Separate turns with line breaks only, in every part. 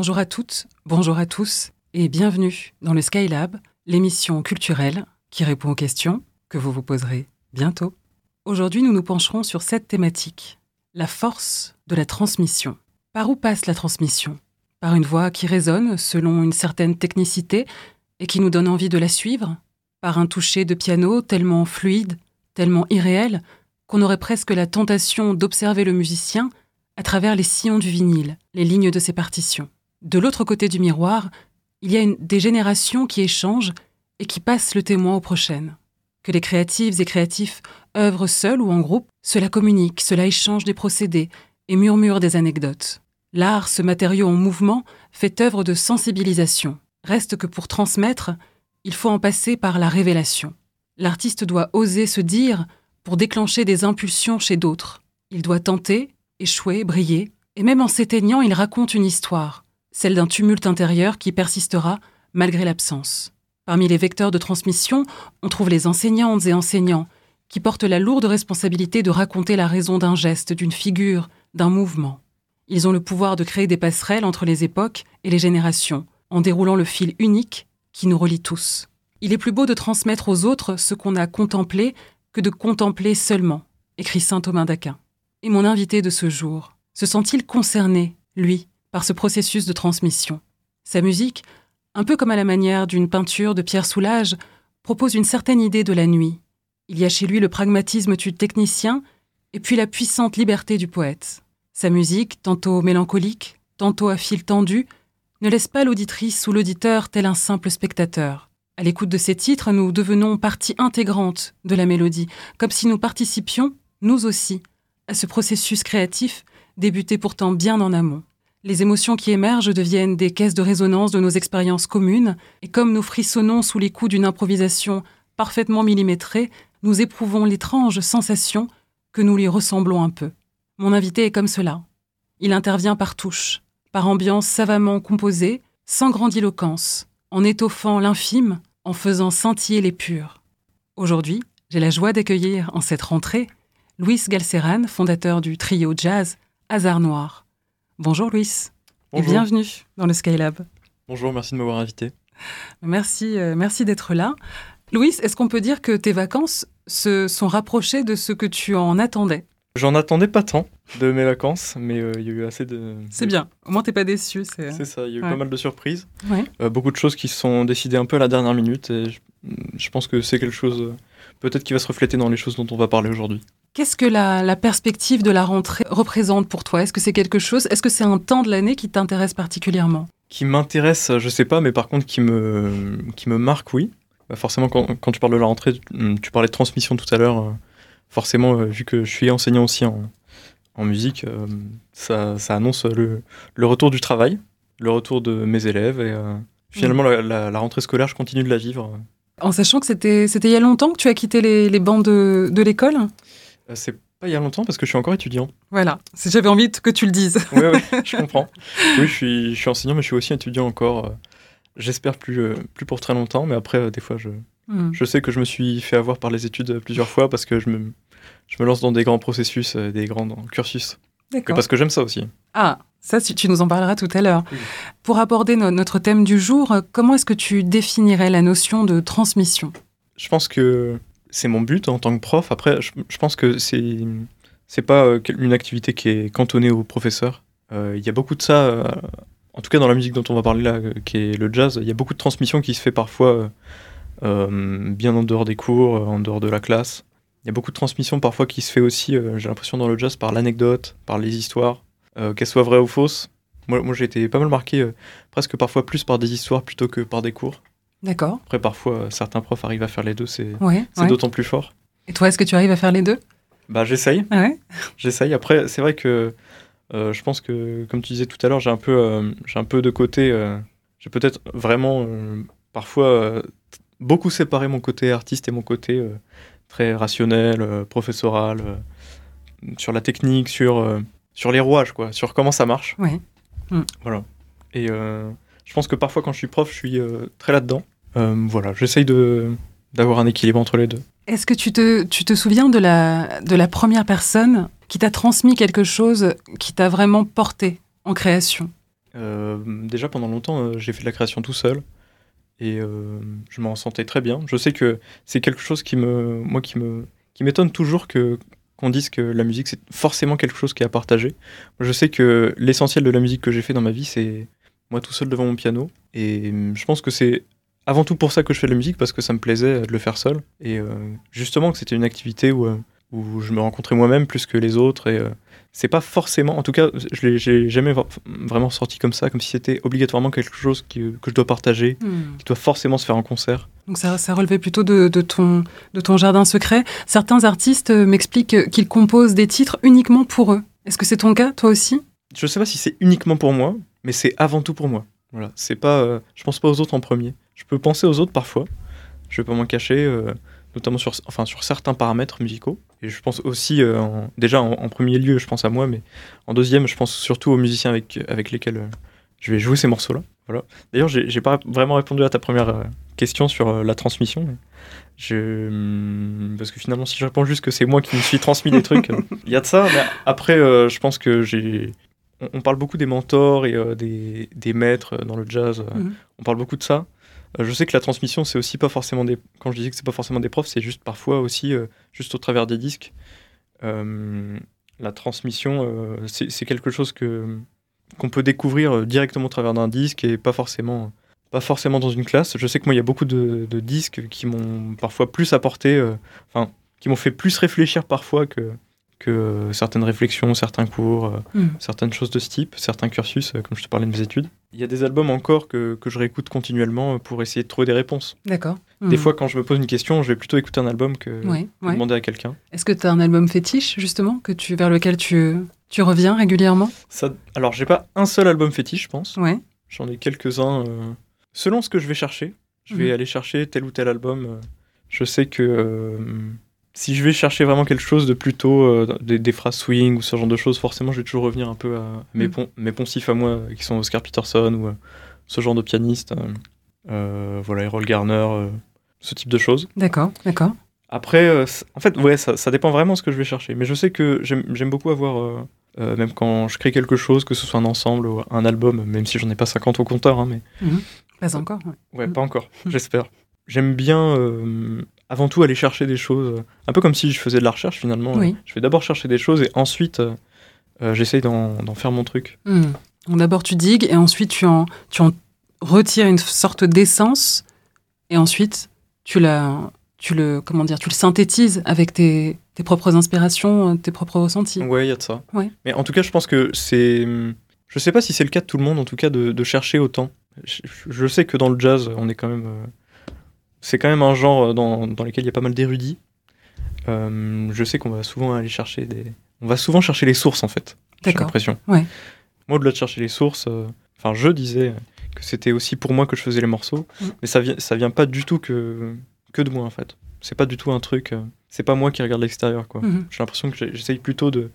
Bonjour à toutes, bonjour à tous et bienvenue dans le Skylab, l'émission culturelle qui répond aux questions que vous vous poserez bientôt. Aujourd'hui, nous nous pencherons sur cette thématique, la force de la transmission. Par où passe la transmission? Par une voix qui résonne selon une certaine technicité et qui nous donne envie de la suivre? Par un toucher de piano tellement fluide, tellement irréel, qu'on aurait presque la tentation d'observer le musicien à travers les sillons du vinyle, les lignes de ses partitions? De l'autre côté du miroir, il y a une, des générations qui échangent et qui passent le témoin aux prochaines. Que les créatives et créatifs œuvrent seuls ou en groupe, cela communique, cela échange des procédés et murmure des anecdotes. L'art, ce matériau en mouvement, fait œuvre de sensibilisation. Reste que pour transmettre, il faut en passer par la révélation. L'artiste doit oser se dire pour déclencher des impulsions chez d'autres. Il doit tenter, échouer, briller, et même en s'éteignant, il raconte une histoire, celle d'un tumulte intérieur qui persistera malgré l'absence. Parmi les vecteurs de transmission, on trouve les enseignantes et enseignants, qui portent la lourde responsabilité de raconter la raison d'un geste, d'une figure, d'un mouvement. Ils ont le pouvoir de créer des passerelles entre les époques et les générations, en déroulant le fil unique qui nous relie tous. Il est plus beau de transmettre aux autres ce qu'on a contemplé que de contempler seulement, écrit saint Thomas d'Aquin. Et mon invité de ce jour, se sent-il concerné, lui, par ce processus de transmission Sa musique, un peu comme à la manière d'une peinture de Pierre Soulages, propose une certaine idée de la nuit. Il y a chez lui le pragmatisme du technicien et puis la puissante liberté du poète. Sa musique, tantôt mélancolique, tantôt à fil tendu, ne laisse pas l'auditrice ou l'auditeur tel un simple spectateur. À l'écoute de ces titres, nous devenons partie intégrante de la mélodie, comme si nous participions, nous aussi, à ce processus créatif débuté pourtant bien en amont. Les émotions qui émergent deviennent des caisses de résonance de nos expériences communes, et comme nous frissonnons sous les coups d'une improvisation parfaitement millimétrée, nous éprouvons l'étrange sensation que nous lui ressemblons un peu. Mon invité est comme cela. Il intervient par touche, par ambiance savamment composée, sans grandiloquence, en étoffant l'infime, en faisant scintiller les purs. Aujourd'hui, j'ai la joie d'accueillir en cette rentrée Louis Galceran, fondateur du trio jazz Hasard Noir. Bonjour Louis et bienvenue dans le Skylab.
Bonjour, merci de m'avoir invité.
Merci, euh, merci d'être là. Louis, est-ce qu'on peut dire que tes vacances se sont rapprochées de ce que tu en attendais?
J'en attendais pas tant de mes vacances, mais euh, il y a eu assez de.
C'est bien, au moins t'es pas déçu.
C'est ça, il y a eu pas mal de surprises. Euh, beaucoup de choses qui se sont décidées un peu à la dernière minute et je pense que c'est quelque chose peut-être qui va se refléter dans les choses dont on va parler aujourd'hui.
Qu'est-ce que la, perspective de la rentrée représente pour toi? Est-ce que c'est quelque chose Est-ce que c'est un temps de l'année qui t'intéresse particulièrement?
Qui m'intéresse, je sais pas, mais par contre qui me, qui me marque, oui. Bah, forcément, quand, quand, tu parles de la rentrée, tu, parlais de transmission tout à l'heure. Euh, forcément, euh, vu que je suis enseignant aussi en, en musique, euh, ça, ça, annonce le, le, retour du travail, le retour de mes élèves et finalement la, la, rentrée scolaire, je continue de la vivre.
En sachant que c'était il y a longtemps que tu as quitté les, les bancs de, de l'école?
euh, c'est pas il y a longtemps parce que je suis encore étudiant.
Voilà, j'avais envie que tu le dises.
oui, je comprends. Oui, je suis, je suis enseignant, mais je suis aussi étudiant encore. Euh, j'espère plus, euh, plus pour très longtemps, mais après, des fois, je, hmm. je sais que je me suis fait avoir par les études plusieurs fois parce que je me, je me lance dans des grands processus, des grands cursus. D'accord. Parce que j'aime ça aussi.
Ah, ça, tu nous en parleras tout à l'heure. Pour aborder notre thème du jour, comment est-ce que tu définirais la notion de transmission?
Je pense que c'est mon but en tant que prof. Après, je, pense que c'est c'est pas euh, une activité qui est cantonnée aux professeurs. Euh, il y a beaucoup de ça, euh, en tout cas dans la musique dont on va parler là, qui est le jazz. Il y a beaucoup de transmission qui se fait parfois bien en dehors des cours, en dehors de la classe. Il y a beaucoup de transmission parfois qui se fait aussi, j'ai l'impression dans le jazz, par l'anecdote, par les histoires, qu'elles soient vraies ou fausses. Moi, moi j'ai été pas mal marqué, presque parfois plus par des histoires plutôt que par des cours.
D'accord.
Après, parfois, euh, certains profs arrivent à faire les deux, c'est d'autant plus fort.
Et toi, est-ce que tu arrives à faire les deux?
Bah, j'essaye. Ah j'essaye. Après, c'est vrai que euh, je pense que, comme tu disais tout à l'heure, j'ai un peu, euh, j'ai un peu de côté. j'ai peut-être vraiment parfois beaucoup séparé mon côté artiste et mon côté très rationnel, professoral, sur la technique, sur sur les rouages, quoi, sur comment ça marche.
Oui.
Mm. Voilà. Et je pense que parfois, quand je suis prof, je suis très là-dedans. Euh, voilà, j'essaye de d'avoir un équilibre entre les deux.
Est-ce que tu te, tu te souviens de la, de la première personne qui t'a transmis quelque chose qui t'a vraiment porté en création?
Euh, déjà pendant longtemps, euh, j'ai fait de la création tout seul et euh, je m'en sentais très bien. Je sais que c'est quelque chose qui me, moi, qui me, qui m'étonne toujours que qu'on dise que la musique c'est forcément quelque chose qui est à partager. Je sais que l'essentiel de la musique que j'ai fait dans ma vie, c'est moi tout seul devant mon piano et je pense que c'est avant tout pour ça que je fais de la musique parce que ça me plaisait de le faire seul et euh, justement que c'était une activité où, euh, où je me rencontrais moi-même plus que les autres et euh, c'est pas forcément en tout cas je l'ai jamais vra- vraiment sorti comme ça comme si c'était obligatoirement quelque chose qui- que je dois partager
Hmm.
qui doit forcément se faire en concert
Donc ça, ça relevait plutôt de, de ton, de ton jardin secret. Certains artistes euh, m'expliquent qu'ils composent des titres uniquement pour eux. Est-ce que c'est ton cas, toi aussi?
Je sais pas si c'est uniquement pour moi mais c'est avant tout pour moi voilà. C'est pas euh, je pense pas aux autres en premier. Je peux penser aux autres parfois. Je vais pas m'en cacher euh, notamment sur enfin sur certains paramètres musicaux. Et je pense aussi euh, en- déjà en, en premier lieu je pense à moi mais en deuxième je pense surtout aux musiciens avec avec lesquels je vais jouer ces morceaux là voilà. D'ailleurs j'ai j'ai pas vraiment répondu à ta première question sur la transmission mais je hum, parce que finalement si je réponds juste que c'est moi qui me suis transmis des trucs il y a de ça mais après euh, je pense que j'ai on, on parle beaucoup des mentors et euh, des, des maîtres dans le jazz euh,
Mhm.
on parle beaucoup de ça Euh, je sais que la transmission c'est aussi pas forcément des quand je disais que c'est pas forcément des profs c'est juste parfois aussi juste au travers des disques la transmission c'est quelque chose que qu'on peut découvrir directement au travers d'un disque et pas forcément pas forcément dans une classe. Je sais que moi, il y a beaucoup de, de disques qui m'ont parfois plus apporté, enfin, qui m'ont fait plus réfléchir parfois que, que euh, certaines réflexions, certains cours, euh,
Hmm.
certaines choses de ce type, certains cursus, euh, comme je te parlais de mes études. Il y a des albums encore que, que je réécoute continuellement pour essayer de trouver des réponses.
D'accord.
Des
Hmm.
fois, quand je me pose une question, je vais plutôt écouter un album que,
Ouais,
que
ouais.
demander à quelqu'un.
Est-ce que tu as un album fétiche, justement, que tu, vers lequel tu, tu reviens régulièrement?
Ça, alors, j'ai pas un seul album fétiche, je pense.
Ouais.
J'en ai quelques-uns. euh, Selon ce que je vais chercher, je vais
Mhm.
aller chercher tel ou tel album. Je sais que euh, si je vais chercher vraiment quelque chose de plutôt euh, des, des phrases swing ou ce genre de choses, forcément, je vais toujours revenir un peu à mes,
Mhm.
pon- mes poncifs à moi, euh, qui sont Oscar Peterson ou euh, ce genre de pianiste. euh, voilà, Errol Garner, ce type de choses.
D'accord, d'accord.
Après, en fait, ouais, ça, ça dépend vraiment de ce que je vais chercher. Mais je sais que j'aime beaucoup avoir, même quand je crée quelque chose, que ce soit un ensemble ou un album, même si j'en ai pas 50 au compteur, hein, mais
Pas encore. ouais.
ouais,
Mm.
pas encore, j'espère. J'aime bien, avant tout, aller chercher des choses, euh, un peu comme si je faisais de la recherche finalement.
Oui.
Je vais d'abord chercher des choses et ensuite, euh, euh, j'essaye d'en faire mon truc.
Donc D'abord, tu digues et ensuite, tu en, tu en retires une sorte d'essence et ensuite, tu, la, tu, le, comment dire, tu le synthétises avec tes, tes propres inspirations, euh, tes propres ressentis.
Ouais, il y a de ça.
Ouais.
Mais en tout cas, je pense que c'est. Je sais pas si c'est le cas de tout le monde, en tout cas, de, de chercher autant. Je, je sais que dans le jazz, on est quand même. Euh, C'est quand même un genre dans, dans lequel il y a pas mal d'érudits. Euh, je sais qu'on va souvent aller chercher des. On va souvent chercher les sources, en fait. J'ai l'impression.
Ouais.
Moi, au-delà de chercher les sources, euh, enfin, je disais que c'était aussi pour moi que je faisais les morceaux,
Mm.
mais ça vient, ça vient pas du tout que, que de moi, en fait. C'est pas du tout un truc. euh, c'est pas moi qui regarde l'extérieur, quoi.
Mhm.
J'ai l'impression que j'essaye plutôt de-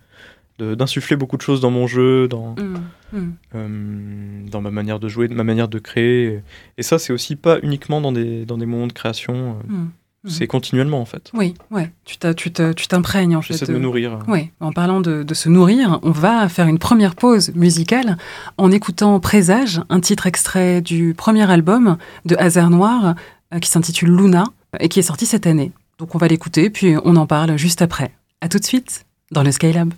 d'insuffler beaucoup de choses dans mon jeu, dans,
Hmm. Hmm.
euh, dans ma manière de jouer, ma manière de créer. Et ça, c'est aussi pas uniquement dans des, dans des moments de création, euh,
Hmm.
c'est continuellement en fait.
Oui, ouais. Tu t'imprègnes en fait.
J'essaie de me
euh,
nourrir.
Oui, en parlant de, de se nourrir, on va faire une première pause musicale en écoutant Présage, un titre extrait du premier album de Hasard Noir euh, qui s'intitule Luna et qui est sorti cette année. Donc on va l'écouter puis on en parle juste après. À tout de suite dans le Skylab.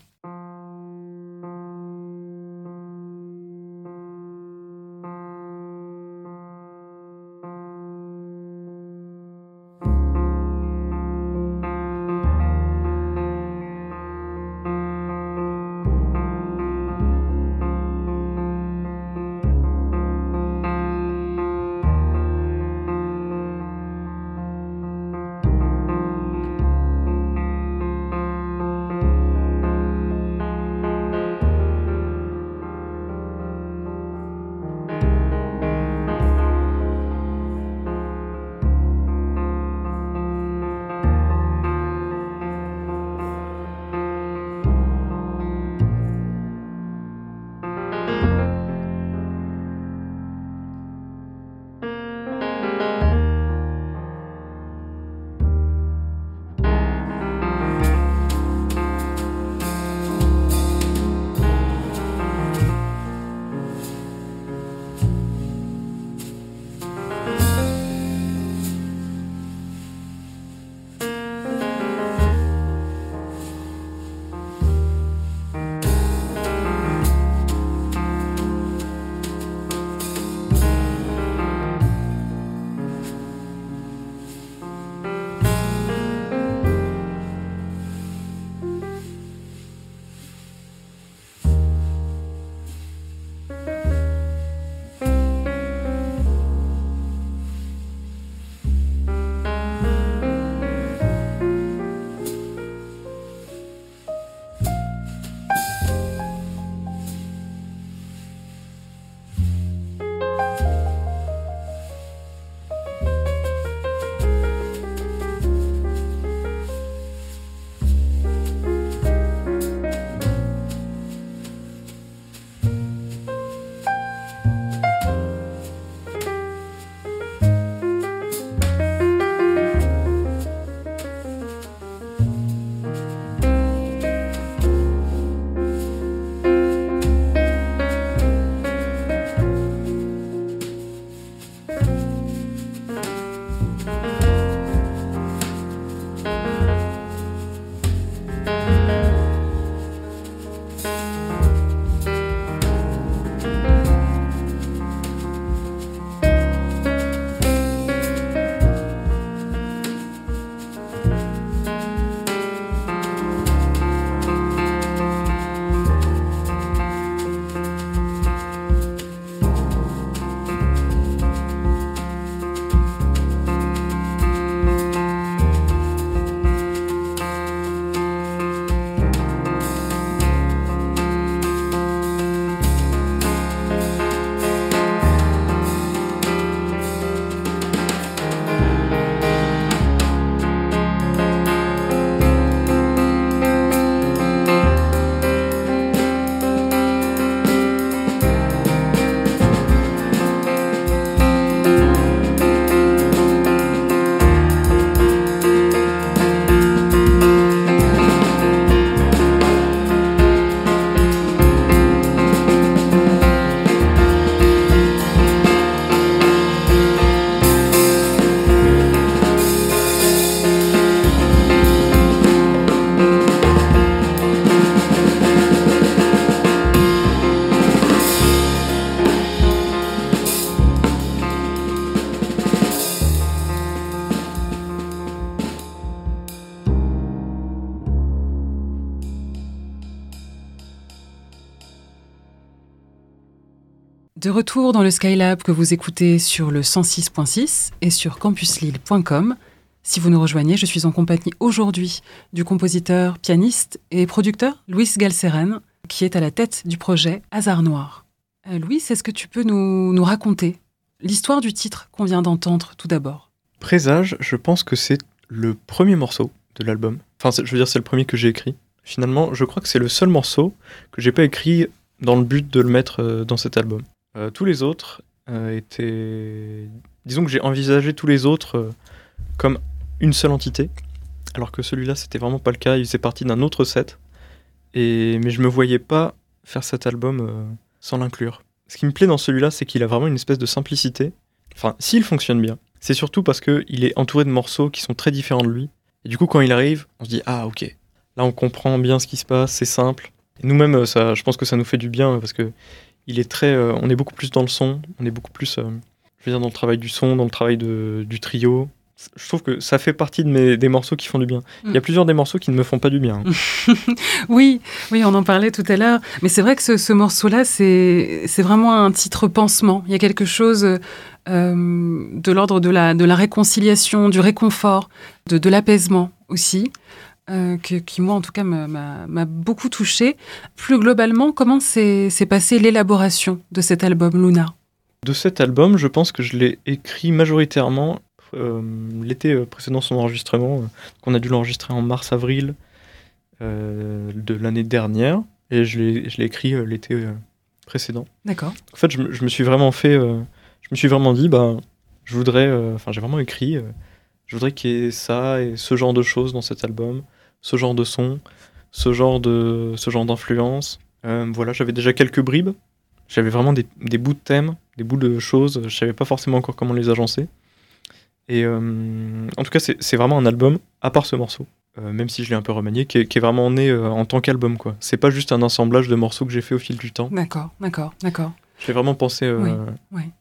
Retour dans le Skylab que vous écoutez sur le 106.6 et sur campuslille.com. Si vous nous rejoignez, je suis en compagnie aujourd'hui du compositeur, pianiste et producteur Louis Galseren, qui est à la tête du projet Hasard Noir. Euh, Louis, est-ce que tu peux nous, nous raconter l'histoire du titre qu'on vient d'entendre tout d'abord?
Présage, je pense que c'est le premier morceau de l'album. Enfin, je veux dire, c'est le premier que j'ai écrit. Finalement, je crois que c'est le seul morceau que j'ai pas écrit dans le but de le mettre euh, dans cet album. Euh, tous les autres euh, étaient. Disons que j'ai envisagé tous les autres comme une seule entité, alors que celui-là, c'était vraiment pas le cas. Il faisait partie d'un autre set. Et... Mais je me voyais pas faire cet album sans l'inclure. Ce qui me plaît dans celui-là, c'est qu'il a vraiment une espèce de simplicité. Enfin, s'il fonctionne bien, c'est surtout parce qu'il est entouré de morceaux qui sont très différents de lui. Et du coup, quand il arrive, on se dit Ah, ok, là on comprend bien ce qui se passe, c'est simple. Nous-mêmes, ça, je pense que ça nous fait du bien parce que il est très, euh, on est beaucoup plus dans le son, on est beaucoup plus, euh, je veux dire, dans le travail du son, dans le travail de, du trio. Je trouve que ça fait partie de mes, des morceaux qui font du bien. Il y a mm. plusieurs des morceaux qui ne me font pas du bien.
oui, oui, on en parlait tout à l'heure. Mais c'est vrai que ce, ce morceau-là, c'est vraiment un titre pansement. Il y a quelque chose euh, de l'ordre de la, de la réconciliation, du réconfort, de, de l'apaisement aussi. Euh, qui, moi, en tout cas, m'a beaucoup touché. Plus globalement, comment s'est passée l'élaboration de cet album Luna?
De cet album, je pense que je l'ai écrit majoritairement euh, l'été euh, précédent son enregistrement. qu'on a dû l'enregistrer en mars-avril de l'année dernière. Et je l'ai écrit l'été précédent.
D'accord.
En fait, je, je, me suis vraiment fait... je me suis vraiment dit, bah, je voudrais... Enfin, j'ai vraiment écrit... je voudrais qu'il y ait ça et ce genre de choses dans cet album ce genre de son, ce genre de ce genre d'influence. Euh, voilà, j'avais déjà quelques bribes. J'avais vraiment des, des, bouts de thèmes, des bouts de choses. Je savais pas forcément encore comment les agencer. Et euh, en tout cas, c'est vraiment un album, à part ce morceau, euh, même si je l'ai un peu remanié, qui est, vraiment né en tant qu'album. quoi. C'est pas juste un assemblage de morceaux que j'ai fait au fil du temps.
D'accord, d'accord, d'accord.
J'ai vraiment pensé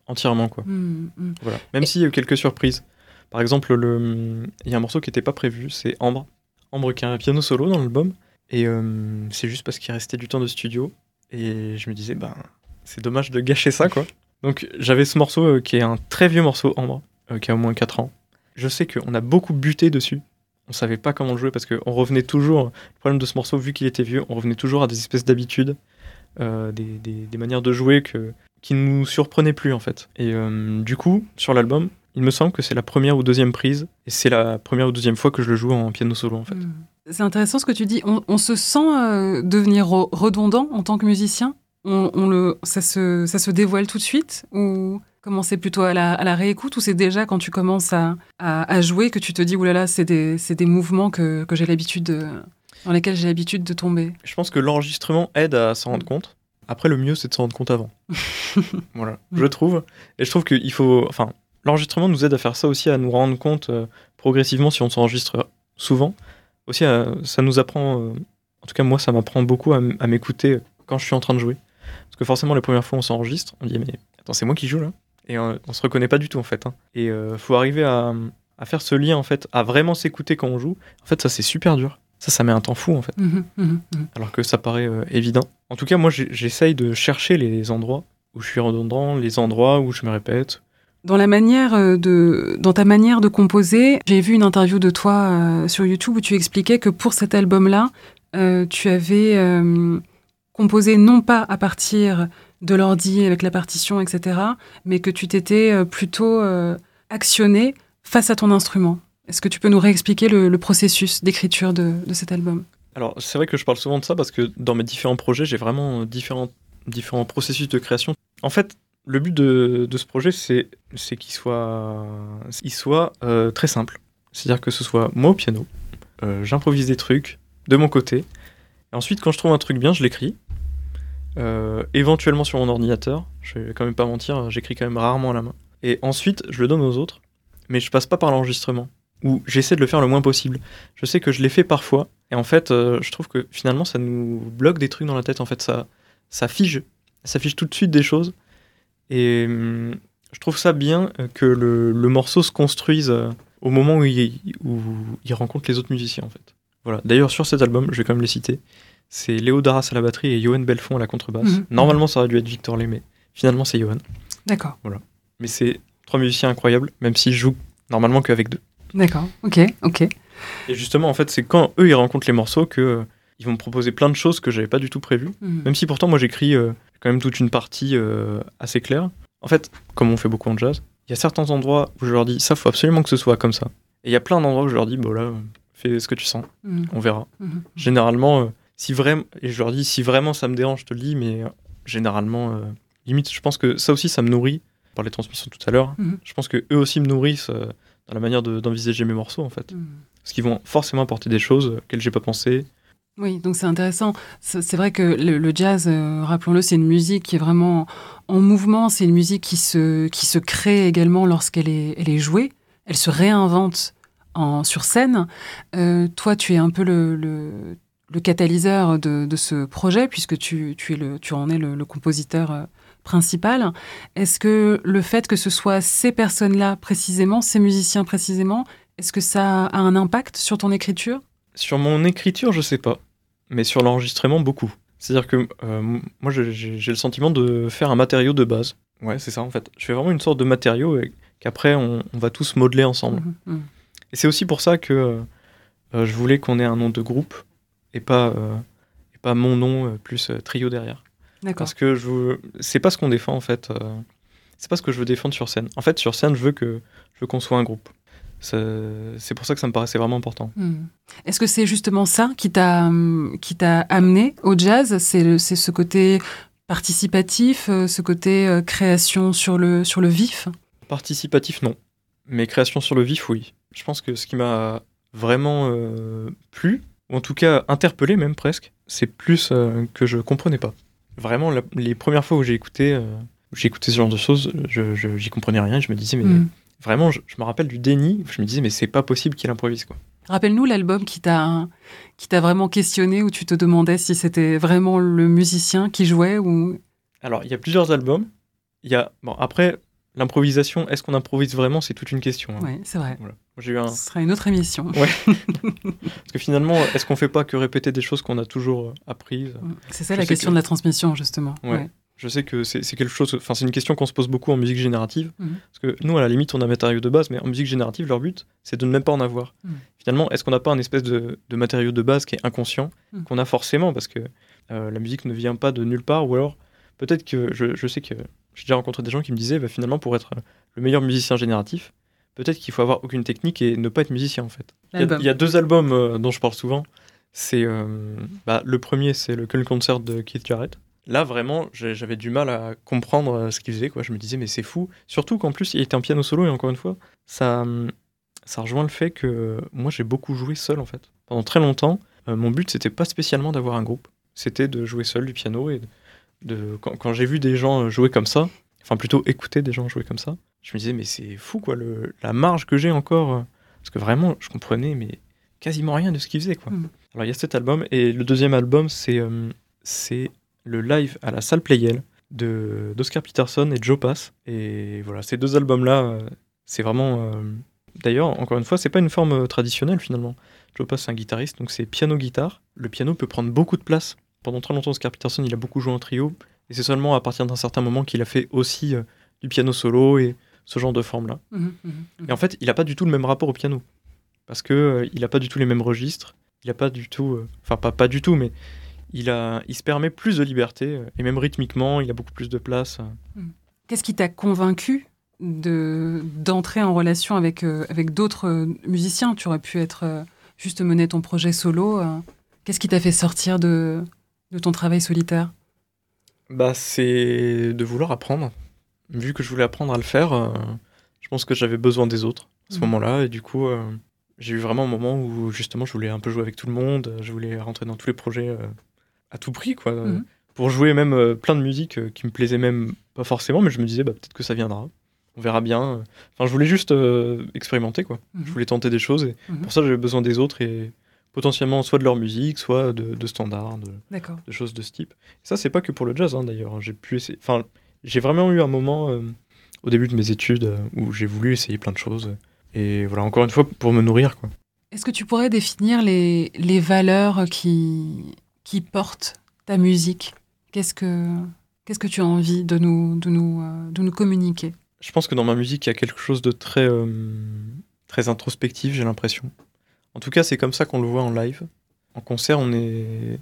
entièrement. quoi. Mmh, mmh. Voilà. Même s'il y a eu quelques surprises. Par exemple, il y a un morceau qui n'était pas prévu, c'est Ambre. Ambre qui a un piano solo dans l'album. Et euh, c'est juste parce qu'il restait du temps de studio. Et je me disais, ben, c'est dommage de gâcher ça, quoi. Donc j'avais ce morceau euh, qui est un très vieux morceau, Ambre, euh, qui a au moins 4 ans. Je sais qu'on a beaucoup buté dessus. On savait pas comment le jouer parce qu'on revenait toujours. Le problème de ce morceau, vu qu'il était vieux, on revenait toujours à des espèces d'habitudes, des, des, manières de jouer que, qui nous surprenaient plus en fait. Et du coup, sur l'album, il me semble que c'est la première ou deuxième prise, et c'est la première ou deuxième fois que je le joue en piano solo en fait. Hmm.
C'est intéressant ce que tu dis. On, se sent euh, devenir redondant en tant que musicien? On, le, ça, se, ça se dévoile tout de suite? Ou comment c'est plutôt à la, à la, réécoute? Ou c'est déjà quand tu commences à, à, jouer que tu te dis, oulala, c'est des, des, mouvements que, que j'ai l'habitude dans lesquels j'ai l'habitude de tomber?
Je pense que l'enregistrement aide à s'en rendre compte. Après, le mieux, c'est de s'en rendre compte avant. voilà, je trouve. Et je trouve qu'il faut. Enfin, L'enregistrement nous aide à faire ça aussi, à nous rendre compte euh, progressivement si on s'enregistre souvent. Aussi, euh, ça nous apprend, euh, en tout cas moi, ça m'apprend beaucoup à, m'écouter quand je suis en train de jouer. Parce que forcément, les premières fois, on s'enregistre, on dit mais attends, c'est moi qui joue là, et on, se reconnaît pas du tout en fait. Hein. Et il faut arriver à, faire ce lien en fait, à vraiment s'écouter quand on joue. En fait, ça c'est super dur. Ça, ça met un temps fou en fait. Mmh mmh mmh Alors que ça paraît évident. En tout cas, moi, j'essaye de chercher les endroits où je suis redondant, les endroits où je me répète,
euh, dans ta manière de composer, j'ai vu une interview de toi euh, sur YouTube où tu expliquais que pour cet album-là, euh, tu avais composé non pas à partir de l'ordi avec la partition, etc., mais que tu t'étais plutôt actionné face à ton instrument. Est-ce que tu peux nous réexpliquer le, processus d'écriture de, de, cet album?
Alors, c'est vrai que je parle souvent de ça parce que dans mes différents projets, j'ai vraiment différents, différents processus de création. En fait, le but de, ce projet, c'est qu'il soit, euh, très simple. C'est-à-dire que ce soit moi au piano, euh, j'improvise des trucs de mon côté, et ensuite quand je trouve un truc bien, je l'écris. Euh, éventuellement sur mon ordinateur, je vais quand même pas mentir, j'écris quand même rarement à la main. Et ensuite, je le donne aux autres, mais je passe pas par l'enregistrement, ou j'essaie de le faire le moins possible. Je sais que je l'ai fait parfois, et en fait, je trouve que finalement, ça nous bloque des trucs dans la tête. En fait, ça, ça fige, ça fige tout de suite des choses. Et hum, je trouve ça bien que le, morceau se construise euh, au moment où il, où il, rencontre les autres musiciens en fait. Voilà. D'ailleurs sur cet album, je vais quand même les citer, c'est Léo Darras à la batterie et Johan Belfond à la contrebasse. Mhm. Normalement ça aurait dû être Victor Lémé. finalement, c'est Johan.
D'accord.
Voilà. Mais c'est trois musiciens incroyables, même s'ils jouent normalement qu'avec deux.
D'accord, ok, ok.
Et justement, en fait, c'est quand eux, ils rencontrent les morceaux que euh, ils vont me proposer plein de choses que j'avais pas du tout prévues.
Mhm.
Même si pourtant, moi, j'écris euh, quand même toute une partie euh, assez claire. En fait, comme on fait beaucoup en jazz, il y a certains endroits où je leur dis, ça, faut absolument que ce soit comme ça. Et il y a plein d'endroits où je leur dis, bon là, fais ce que tu sens,
Mhm.
on verra.
Mhm.
Généralement, euh, si vraiment, et je leur dis, si vraiment ça me dérange, je te le dis, mais euh, généralement, euh, limite, je pense que ça aussi, ça me nourrit. On parlait de transmission tout à l'heure.
Mhm.
Je pense que eux aussi me nourrissent dans la manière de- d'envisager mes morceaux, en fait. Parce qu'ils vont forcément apporter des choses auxquelles j'ai pas pensé.
Oui, donc c'est intéressant. C'est vrai que le, jazz, euh, rappelons-le, c'est une musique qui est vraiment en mouvement. C'est une musique qui se, qui se crée également lorsqu'elle est, elle est jouée. Elle se réinvente en, sur scène. Euh, toi, tu es un peu le, le, catalyseur de, de ce projet, puisque tu, tu, es le, tu en es le, le compositeur euh, principal. Est-ce que le fait que ce soit ces personnes-là précisément, ces musiciens précisément, est-ce que ça a un impact sur ton écriture?
Sur mon écriture, je sais pas, mais sur l'enregistrement, beaucoup. C'est-à-dire que euh, moi, j'ai le sentiment de faire un matériau de base. Ouais, c'est ça, en fait. Je fais vraiment une sorte de matériau et qu'après, on, on va tous modeler ensemble.
Mhm, mhm.
Et c'est aussi pour ça que euh, euh, je voulais qu'on ait un nom de groupe et pas, euh, et pas mon nom plus euh, trio derrière.
D'accord.
Parce que je c'est pas ce qu'on défend en fait. euh, c'est pas ce que je veux défendre sur scène. En fait, sur scène, je veux que je veux qu'on soit un groupe. C'est pour ça que ça me paraissait vraiment important.
Hmm. Est-ce que c'est justement ça qui t'a t'a amené au jazz? C'est ce côté participatif, euh, ce côté euh, création sur le sur le vif?
Participatif, non. Mais création sur le vif, oui. Je pense que ce qui m'a vraiment euh, plu, ou en tout cas interpellé même presque, c'est plus euh, que je comprenais pas. Vraiment, la- les premières fois où j'ai écouté, euh, ce genre de choses, je, je- j'y comprenais rien. Je me disais, mais
Hmm.
Vraiment, je, je me rappelle du déni. Je me disais, mais c'est pas possible qu'il improvise quoi.
Rappelle-nous l'album qui t'a qui t'a vraiment questionné où tu te demandais si c'était vraiment le musicien qui jouait ou
Alors, il y a plusieurs albums. Il y a bon après l'improvisation. Est-ce qu'on improvise vraiment C'est toute une question. hein.
ouais, c'est vrai.
Voilà. J'ai eu un
Ce sera une autre émission.
parce que finalement, est-ce qu'on fait pas que répéter des choses qu'on a toujours euh, apprises?
C'est ça
Je
la question
que-
de la transmission justement.
Ouais. Je sais que c'est quelque chose, enfin c'est une question qu'on se pose beaucoup en musique générative,
Mhm.
parce que nous à la limite on a un matériau de base, mais en musique générative leur but c'est de ne même pas en avoir.
Mhm.
Finalement, est-ce qu'on n'a pas un espèce de, de matériau de base qui est inconscient,
Mhm.
qu'on a forcément, parce que euh, la musique ne vient pas de nulle part, ou alors peut-être que je, je sais que j'ai déjà rencontré des gens qui me disaient bah, finalement pour être le meilleur musicien génératif, peut-être qu'il faut avoir aucune technique et ne pas être musicien en fait. Il y a-
L'album.
il y, a deux albums euh, dont je parle souvent. C'est euh, bah, le premier, c'est le Köln Concert de Keith Jarrett. Là, vraiment, j'avais du mal à comprendre euh, ce qu'il faisait. Quoi. Je me disais, mais c'est fou. Surtout qu'en plus, il était en piano solo, et encore une fois, ça, hum, ça rejoint le fait que euh, moi, j'ai beaucoup joué seul, en fait. Pendant très longtemps, euh, mon but, c'était pas spécialement d'avoir un groupe. C'était de jouer seul du piano. Et de, quand, quand j'ai vu des gens jouer comme ça, enfin plutôt écouter des gens jouer comme ça, je me disais, mais c'est fou, quoi, le, la marge que j'ai encore. Parce que vraiment, je comprenais, mais quasiment rien de ce qu'il faisait, quoi.
Mhm.
Alors, il y a cet album, et le deuxième album, c'est euh, c'est le live à la salle Playel de d'Oscar Peterson et Joe Pass. Et voilà, ces deux albums-là, euh, c'est vraiment. euh, D'ailleurs, encore une fois, c'est pas une forme euh, traditionnelle finalement. Joe Pass, c'est un guitariste, donc c'est piano-guitare. Le piano peut prendre beaucoup de place. Pendant très longtemps, Oscar Peterson, il a beaucoup joué en trio. Et c'est seulement à partir d'un certain moment qu'il a fait aussi euh, du piano solo et ce genre de forme-là.
Mhm, mhm, mhm.
Et en fait, il n'a pas du tout le même rapport au piano. Parce que euh, il n'a pas du tout les mêmes registres. Il n'a pas du tout. Enfin, pas, pas du tout, mais il, a, il se permet plus de liberté. et même rythmiquement, il a beaucoup plus de place. euh.
Qu'est-ce qui t'a convaincu de d'entrer en relation avec euh, avec d'autres euh, musiciens? Tu aurais pu être euh, juste mener ton projet solo. euh. Qu'est-ce qui t'a fait sortir de de ton travail solitaire?
Bah, c'est de vouloir apprendre. Vu que je voulais apprendre à le faire, je pense que j'avais besoin des autres à ce
Mhm.
moment-là. Et du coup, j'ai eu vraiment un moment où justement je voulais un peu jouer avec tout le monde. Je voulais rentrer dans tous les projets à tout prix, quoi.
Mhm.
Pour jouer même euh, plein de musique euh, qui me plaisaient même pas forcément, mais je me disais, bah, peut-être que ça viendra. On verra bien. Enfin, je voulais juste euh, expérimenter, quoi.
Mhm.
Je voulais tenter des choses. Et
Mhm.
pour ça, j'avais besoin des autres et potentiellement soit de leur musique, soit de, de standards, de, de choses de ce type. Ça, c'est pas que pour le jazz, hein, d'ailleurs. J'ai pu essayer. Enfin, j'ai vraiment eu un moment au début de mes études où j'ai voulu essayer plein de choses. Et voilà, encore une fois, pour me nourrir, quoi.
Est-ce que tu pourrais définir les, les valeurs qui, qui portent ta musique Qu'est-ce que Qu'est-ce que tu as envie de nous, de nous, euh, de nous communiquer?
Je pense que dans ma musique, il y a quelque chose de très, euh, très introspectif, j'ai l'impression. En tout cas, c'est comme ça qu'on le voit en live. En concert, on est,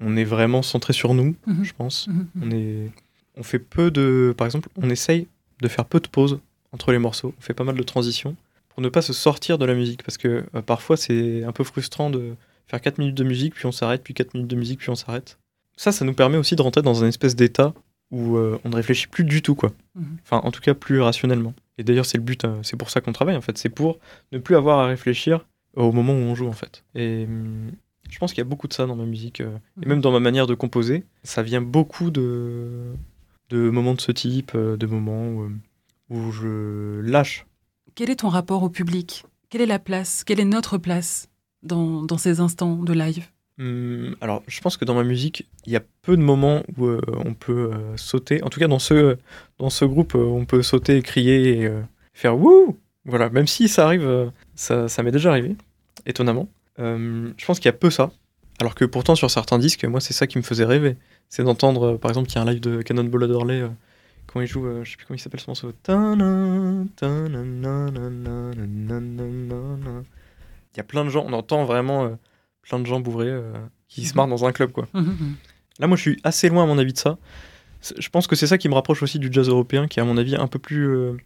on est vraiment centré sur nous,
Mhm.
je pense.
Mhm.
On, est, on fait peu de. Par exemple, on essaye de faire peu de pauses entre les morceaux. On fait pas mal de transitions pour ne pas se sortir de la musique. Parce que euh, parfois, c'est un peu frustrant de faire 4 minutes de musique, puis on s'arrête, puis 4 minutes de musique, puis on s'arrête. Ça, ça nous permet aussi de rentrer dans un espèce d'état où euh, on ne réfléchit plus du tout, quoi.
Mhm.
Enfin, en tout cas, plus rationnellement. Et d'ailleurs, c'est le but, euh, c'est pour ça qu'on travaille, en fait. C'est pour ne plus avoir à réfléchir au moment où on joue, en fait. Et hum, je pense qu'il y a beaucoup de ça dans ma musique, euh, et
Mhm.
même dans ma manière de composer. Ça vient beaucoup de, de moments de ce type, euh, de moments où, où je lâche.
Quel est ton rapport au public? Quelle est la place? Quelle est notre place? Dans, ces instants de live
Hum, alors, je pense que dans ma musique, il y a peu de moments où euh, on peut euh, sauter. En tout cas, dans ce, dans ce groupe, euh, on peut sauter, crier et faire wouh Voilà, même si ça arrive, ça, m'est déjà arrivé, étonnamment. Je pense qu'il y a peu ça. Alors que pourtant, sur certains disques, moi, c'est ça qui me faisait rêver. C'est d'entendre, par exemple, qu'il y a un live de Cannonball Adderley, euh, quand il joue, euh, je sais plus comment il s'appelle ce morceau y a plein de gens, on entend vraiment euh, plein de gens bourrés euh, qui se mhm. marrent dans un club. quoi.
Mhm, mhm.
Là, moi, je suis assez loin, à mon avis, de ça. Je pense que c'est ça qui me rapproche aussi du jazz européen, qui est, à mon avis, un peu plus. Euh,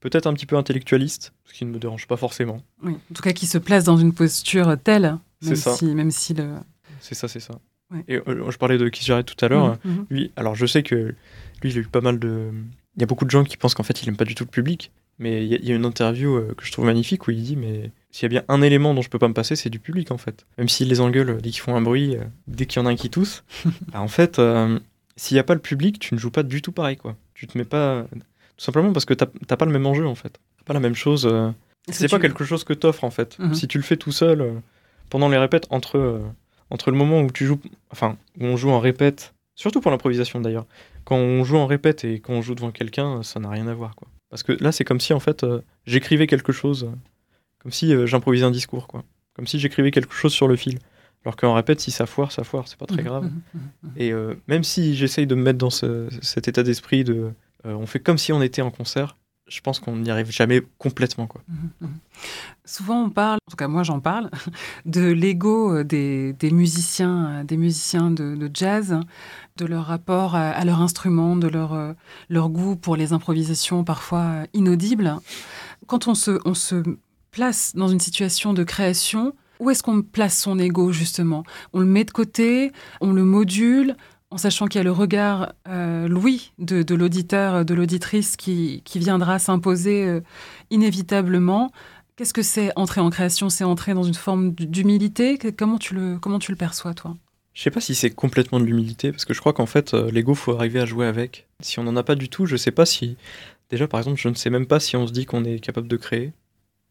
peut-être un petit peu intellectualiste, ce qui ne me dérange pas forcément.
En tout cas, qui se place dans une posture telle, même si, même si le.
C'est ça, c'est ça. Et je parlais de Keith Jarrett tout à l'heure. Lui, alors je sais que lui, il a eu pas mal de. Il y a beaucoup de gens qui pensent qu'en fait, il aime pas du tout le public. Mais il y, a une interview que je trouve magnifique où il dit mais s'il y a bien un élément dont je peux pas me passer, c'est du public en fait. Même s'ils les engueulent dès qu'ils font un bruit, euh, dès qu'il y en a un qui tousse, bah, en fait, euh, s'il y a pas le public, tu ne joues pas du tout pareil quoi. Tu te mets pas. Tout simplement parce que t'as pas le même enjeu en fait. Pas la même chose. euh, c'est
que
pas
tu-
quelque chose que t'offres en fait.
Mhm.
Si tu le fais tout seul, pendant les répètes, entre, entre le moment où tu joues, enfin, où on joue en répète, surtout pour l'improvisation d'ailleurs, quand on joue en répète et quand on joue devant quelqu'un, ça n'a rien à voir quoi. Parce que là, c'est comme si en fait, j'écrivais quelque chose, comme si euh, j'improvisais un discours quoi. Comme si j'écrivais quelque chose sur le fil. Alors qu'en répète, si ça foire, ça foire, c'est pas très
Mhm,
grave.
mhm, mhm.
Et euh, même si j'essaye de me mettre dans ce- cet état d'esprit de, euh, on fait comme si on était en concert, je pense qu'on n'y arrive jamais complètement quoi.
Souvent, on parle, en tout cas moi j'en parle, de l'ego des, des musiciens, des musiciens de, de jazz, de leur rapport à, leur instrument, de leur, leur goût pour les improvisations parfois inaudibles. Quand on se, on se place dans une situation de création, où est-ce qu'on place son ego justement? On le met de côté, on le module, en sachant qu'il y a le regard euh, louis de, l'auditeur, de l'auditrice qui, qui viendra s'imposer euh, inévitablement. Qu'est-ce que c'est entrer en création? C'est entrer dans une forme d'humilité? Comment tu, le, comment tu le perçois, toi?
Je sais pas si c'est complètement de l'humilité, parce que je crois qu'en fait, euh, l'ego, faut arriver à jouer avec. Si on n'en a pas du tout, je sais pas si. Déjà, par exemple, je ne sais même pas si on se dit qu'on est capable de créer,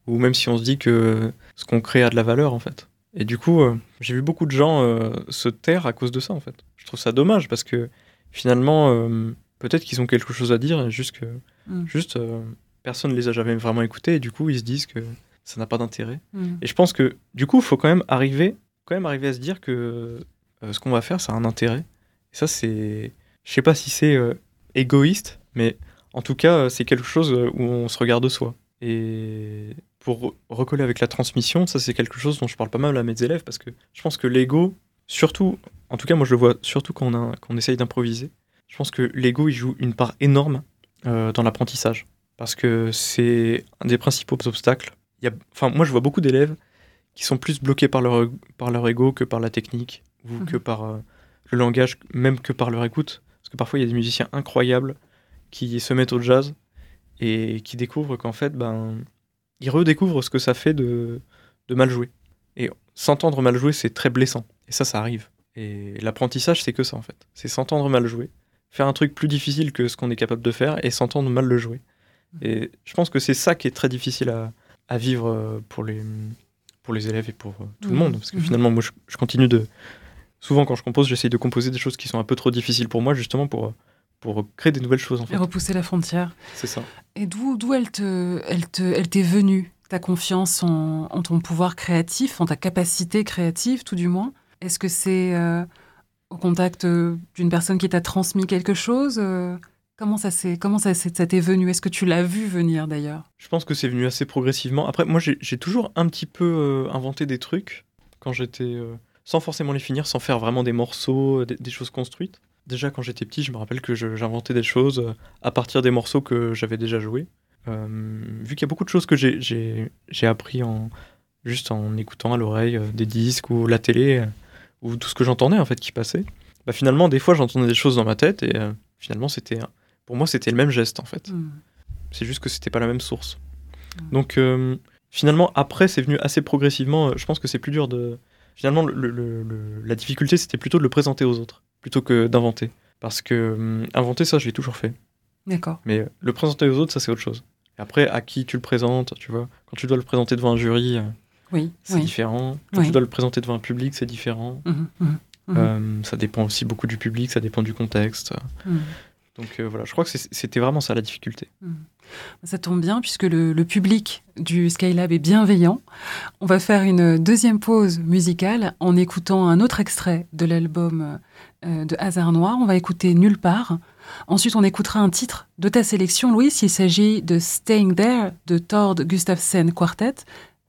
ou même si on se dit que ce qu'on crée a de la valeur, en fait. Et du coup, euh, j'ai vu beaucoup de gens euh, se taire à cause de ça, en fait. Je trouve ça dommage, parce que finalement, euh, peut-être qu'ils ont quelque chose à dire, juste que.
Mm.
Juste, personne ne les a jamais vraiment écoutés, et du coup, ils se disent que ça n'a pas d'intérêt.
Mm.
Et je pense que du coup, il faut quand même arriver, quand même arriver à se dire que ce qu'on va faire, ça a un intérêt. Et ça, c'est, je sais pas si c'est égoïste, mais en tout cas, c'est quelque chose où on se regarde soi. Et pour re- recoller avec la transmission, ça c'est quelque chose dont je parle pas mal à mes élèves parce que je pense que l'ego, surtout, en tout cas moi je le vois surtout quand on, a, quand on essaye d'improviser, je pense que l'ego il joue une part énorme euh, dans l'apprentissage parce que c'est un des principaux obstacles. Il y a, enfin moi je vois beaucoup d'élèves qui sont plus bloqués par leur, par leur ego que par la technique ou
Mhm.
que par euh, le langage, même que par leur écoute. Parce que parfois il y a des musiciens incroyables qui se mettent au jazz et qui découvrent qu'en fait, ben, ils redécouvrent ce que ça fait de, de mal jouer. Et s'entendre mal jouer, c'est très blessant. Et ça, ça arrive. Et l'apprentissage, c'est que ça, en fait. C'est s'entendre mal jouer, faire un truc plus difficile que ce qu'on est capable de faire et s'entendre mal le jouer. Et je pense que c'est ça qui est très difficile à, à vivre euh, pour les, pour les élèves et pour euh, tout le
Mhm.
monde. Parce que
Mhm.
finalement, moi, je, je continue de. Souvent, quand je compose, j'essaye de composer des choses qui sont un peu trop difficiles pour moi, justement pour, pour créer des nouvelles choses, en
Et
fait.
repousser la frontière.
C'est ça.
Et d'où d'où elle te elle te elle t'est venue ta confiance en, en ton pouvoir créatif, en ta capacité créative tout du moins? Est-ce que c'est euh, au contact d'une personne qui t'a transmis quelque chose Comment ça s'est comment ça, ça t'est venu? Est-ce que tu l'as vu venir d'ailleurs?
Je pense que c'est venu assez progressivement. Après, moi, j'ai toujours un petit peu inventé des trucs quand j'étais sans forcément les finir, sans faire vraiment des morceaux, des, choses construites. Déjà, quand j'étais petit, je me rappelle que j'inventais des choses euh, à partir des morceaux que j'avais déjà joués. Euh, vu qu'il y a beaucoup de choses que j'ai appris en, juste en écoutant à l'oreille euh, des disques ou la télé, ou tout ce que j'entendais en fait qui passait, bah, finalement, des fois, j'entendais des choses dans ma tête et finalement, c'était pour moi, c'était le même geste en fait. Hmm. C'est juste que c'était pas la même source. Hmm. Donc, finalement, après, c'est venu assez progressivement. Je pense que c'est plus dur de finalement, la difficulté, c'était plutôt de le présenter aux autres, plutôt que d'inventer. Parce que hum, inventer, ça, je l'ai toujours fait.
D'accord.
Mais euh, le présenter aux autres, ça, c'est autre chose. Et après, à qui tu le présentes, tu vois Quand tu dois le présenter devant un jury, euh,
oui,
c'est différent. Quand tu dois le présenter devant un public, c'est différent. Mmh, mmh, mmh. Euh, ça dépend aussi beaucoup du public, ça dépend du contexte. Donc voilà, je crois que c'était vraiment ça la difficulté.
Ça tombe bien puisque le, public du Skylab est bienveillant. On va faire une deuxième pause musicale en écoutant un autre extrait de l'album euh, de Hasard Noir. On va écouter Nulle part. Ensuite, on écoutera un titre de ta sélection, Louis. Il s'agit de Staying There de Tord Gustafsson Quartet.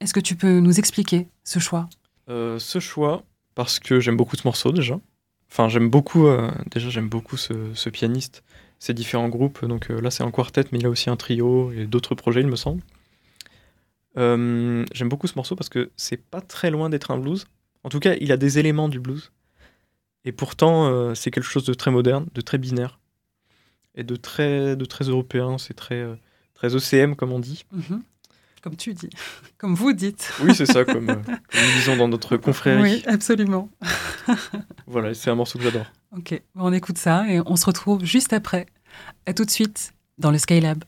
Est-ce que tu peux nous expliquer ce choix?
Euh, Ce choix, parce que j'aime beaucoup ce morceau déjà. Enfin, j'aime beaucoup, euh, déjà, j'aime beaucoup ce pianiste ces différents groupes. Donc euh, là, c'est un quartet, mais il a aussi un trio et d'autres projets, il me semble. Euh, j'aime beaucoup ce morceau parce que c'est pas très loin d'être un blues. En tout cas, il a des éléments du blues. Et pourtant, euh, c'est quelque chose de très moderne, de très binaire et de très, de très européen. C'est très, très ECM, comme on dit.
Mhm. Comme tu dis, comme vous dites.
Oui, c'est ça, comme, comme, nous disons dans notre confrérie.
Oui, absolument.
voilà, c'est un morceau que j'adore.
Ok, on écoute ça et on se retrouve juste après. À tout de suite dans le Skylab.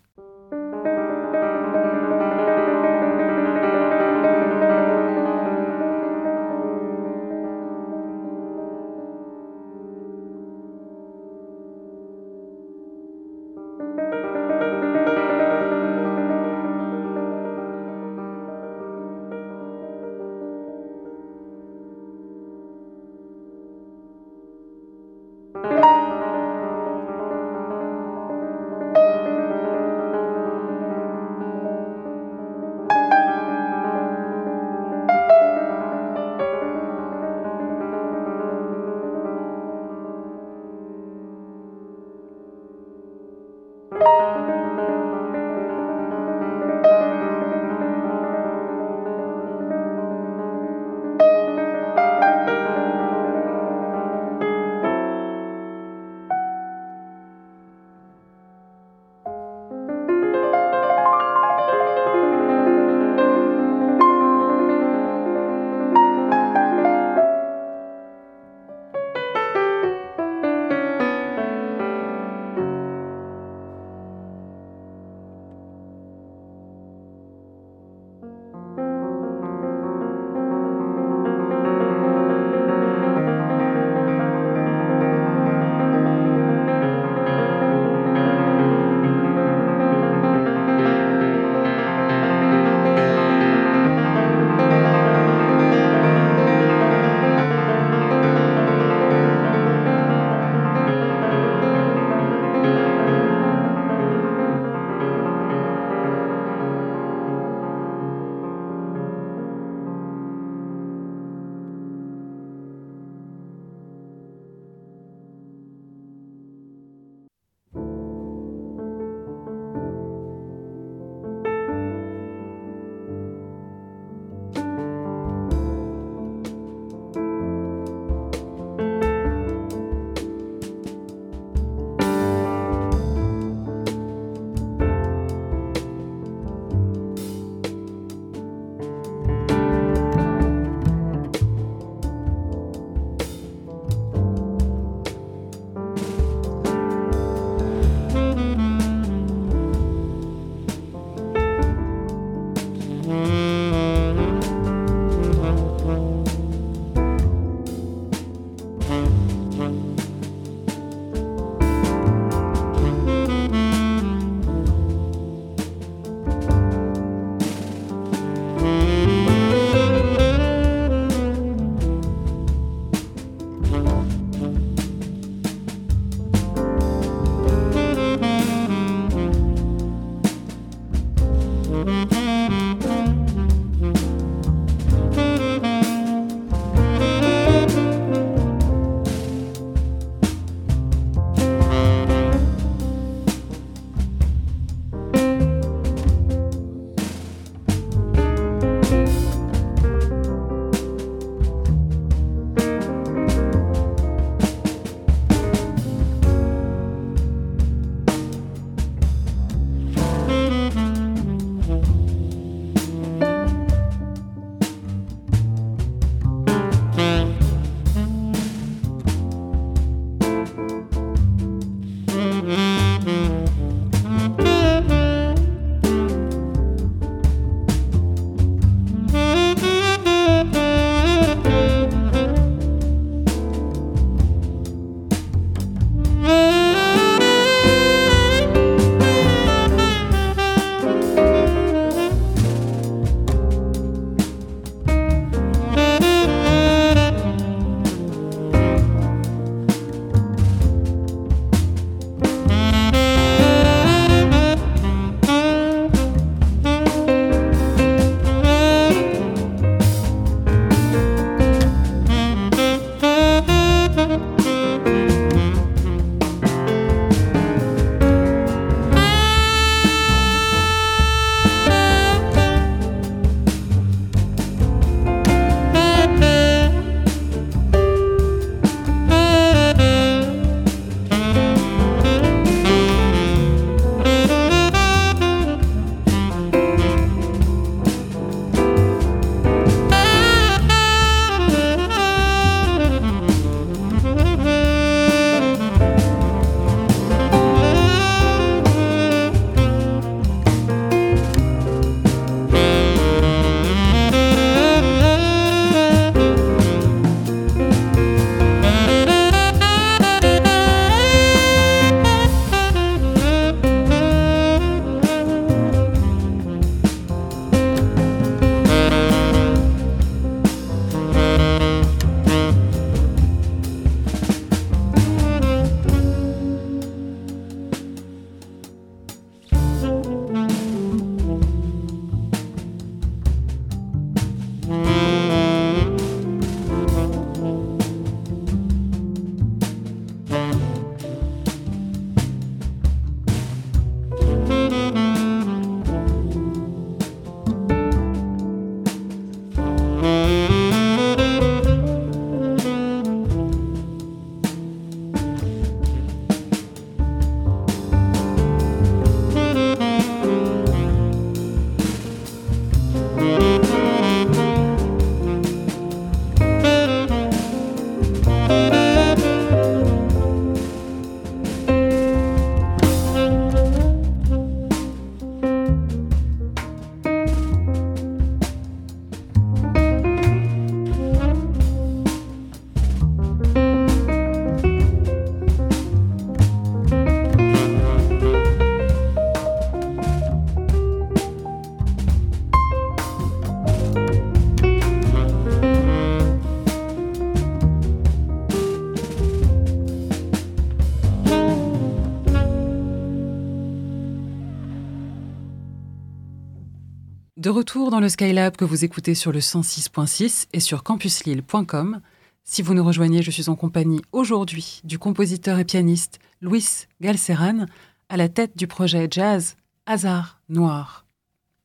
Retour dans le Skylab que vous écoutez sur le 106.6 et sur campuslille.com. Si vous nous rejoignez, je suis en compagnie aujourd'hui du compositeur et pianiste Louis Galceran à la tête du projet jazz Hasard Noir.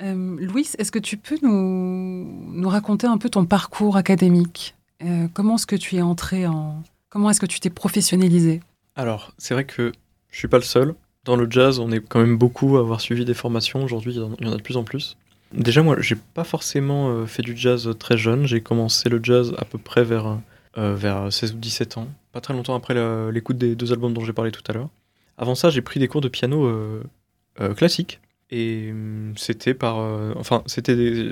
Euh, Louis, est-ce que tu peux nous, raconter un peu ton parcours académique? Euh, Comment est-ce que tu es entré en... Comment est-ce que tu t'es professionnalisé?
Alors, c'est vrai que je suis pas le seul. Dans le jazz, on est quand même beaucoup à avoir suivi des formations. Aujourd'hui, il y en a de plus en plus. Déjà, moi, j'ai pas forcément euh, fait du jazz très jeune. J'ai commencé le jazz à peu près vers, euh, vers 16 ou 17 ans. Pas très longtemps après l'écoute des deux albums dont j'ai parlé tout à l'heure. Avant ça, j'ai pris des cours de piano euh, classique. Et hum, c'était par. enfin, c'était.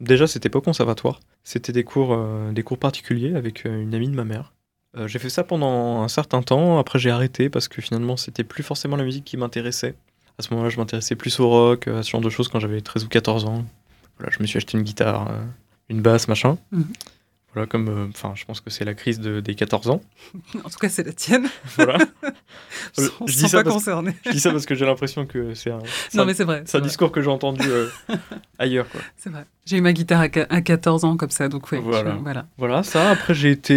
Déjà, c'était pas conservatoire. C'était des cours, des cours particuliers avec une amie de ma mère. j'ai fait ça pendant un certain temps. Après, j'ai arrêté parce que finalement, c'était plus forcément la musique qui m'intéressait. À ce moment-là, je m'intéressais plus au rock, à ce genre de choses quand j'avais 13 ou 14 ans. Voilà, je me suis acheté une guitare, euh, une basse, machin. Mhm. Voilà, comme, euh, enfin, je pense que c'est la crise de, des 14 ans.
en tout cas, c'est la tienne.
voilà.
je, dis ça pas concerné.
je dis ça parce que j'ai l'impression que c'est un.
Non, mais c'est vrai.
C'est un discours que j'ai entendu euh, ailleurs, quoi.
C'est vrai. J'ai eu ma guitare à, 14 ans comme ça, donc ouais,
voilà.
voilà.
Voilà, ça. Après, j'ai été,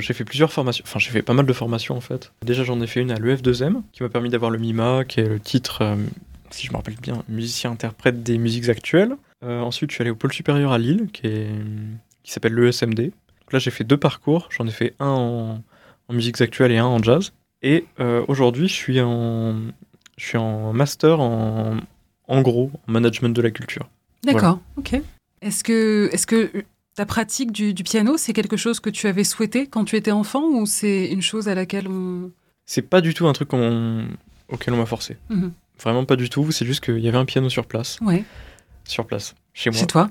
j'ai fait plusieurs formations. Enfin, j'ai fait pas mal de formations en fait. Déjà, j'en ai fait une à l'EF2M qui m'a permis d'avoir le MIMA, qui est le titre, si je me rappelle bien, musicien-interprète des musiques actuelles. ensuite, je suis allé au pôle supérieur à Lille, qui est qui s'appelle l'ESMD. Donc là, j'ai fait deux parcours. J'en ai fait un en, en musiques actuelles et un en jazz. Et euh, aujourd'hui, je suis en, je suis en master en, en gros, en management de la culture.
D'accord, ok. Est-ce que, est que ta pratique du, piano, c'est quelque chose que tu avais souhaité quand tu étais enfant ou c'est une chose à laquelle on...
C'est pas du tout un truc auquel on m'a forcé. Mhm. Vraiment pas du tout. C'est juste qu'il y avait un piano sur place.
Ouais.
Sur place chez moi.
Chez toi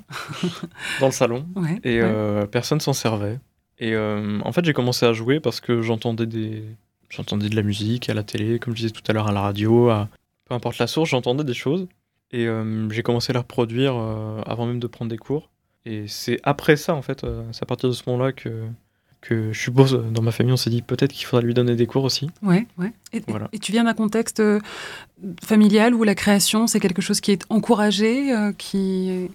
Dans le salon. et euh, personne s'en servait. Et euh, en fait, j'ai commencé à jouer parce que j'entendais des... j'entendais de la musique à la télé, comme je disais tout à l'heure, à la radio, à... peu importe la source, j'entendais des choses. Et euh, j'ai commencé à les reproduire avant même de prendre des cours. Et c'est après ça, en fait, c'est à partir de ce moment-là que que je suppose dans ma famille on s'est dit peut-être qu'il faudra lui donner des cours aussi.
Ouais, ouais. Et, et tu viens d'un contexte euh, familial où la création c'est quelque chose qui est encouragé, euh, qui.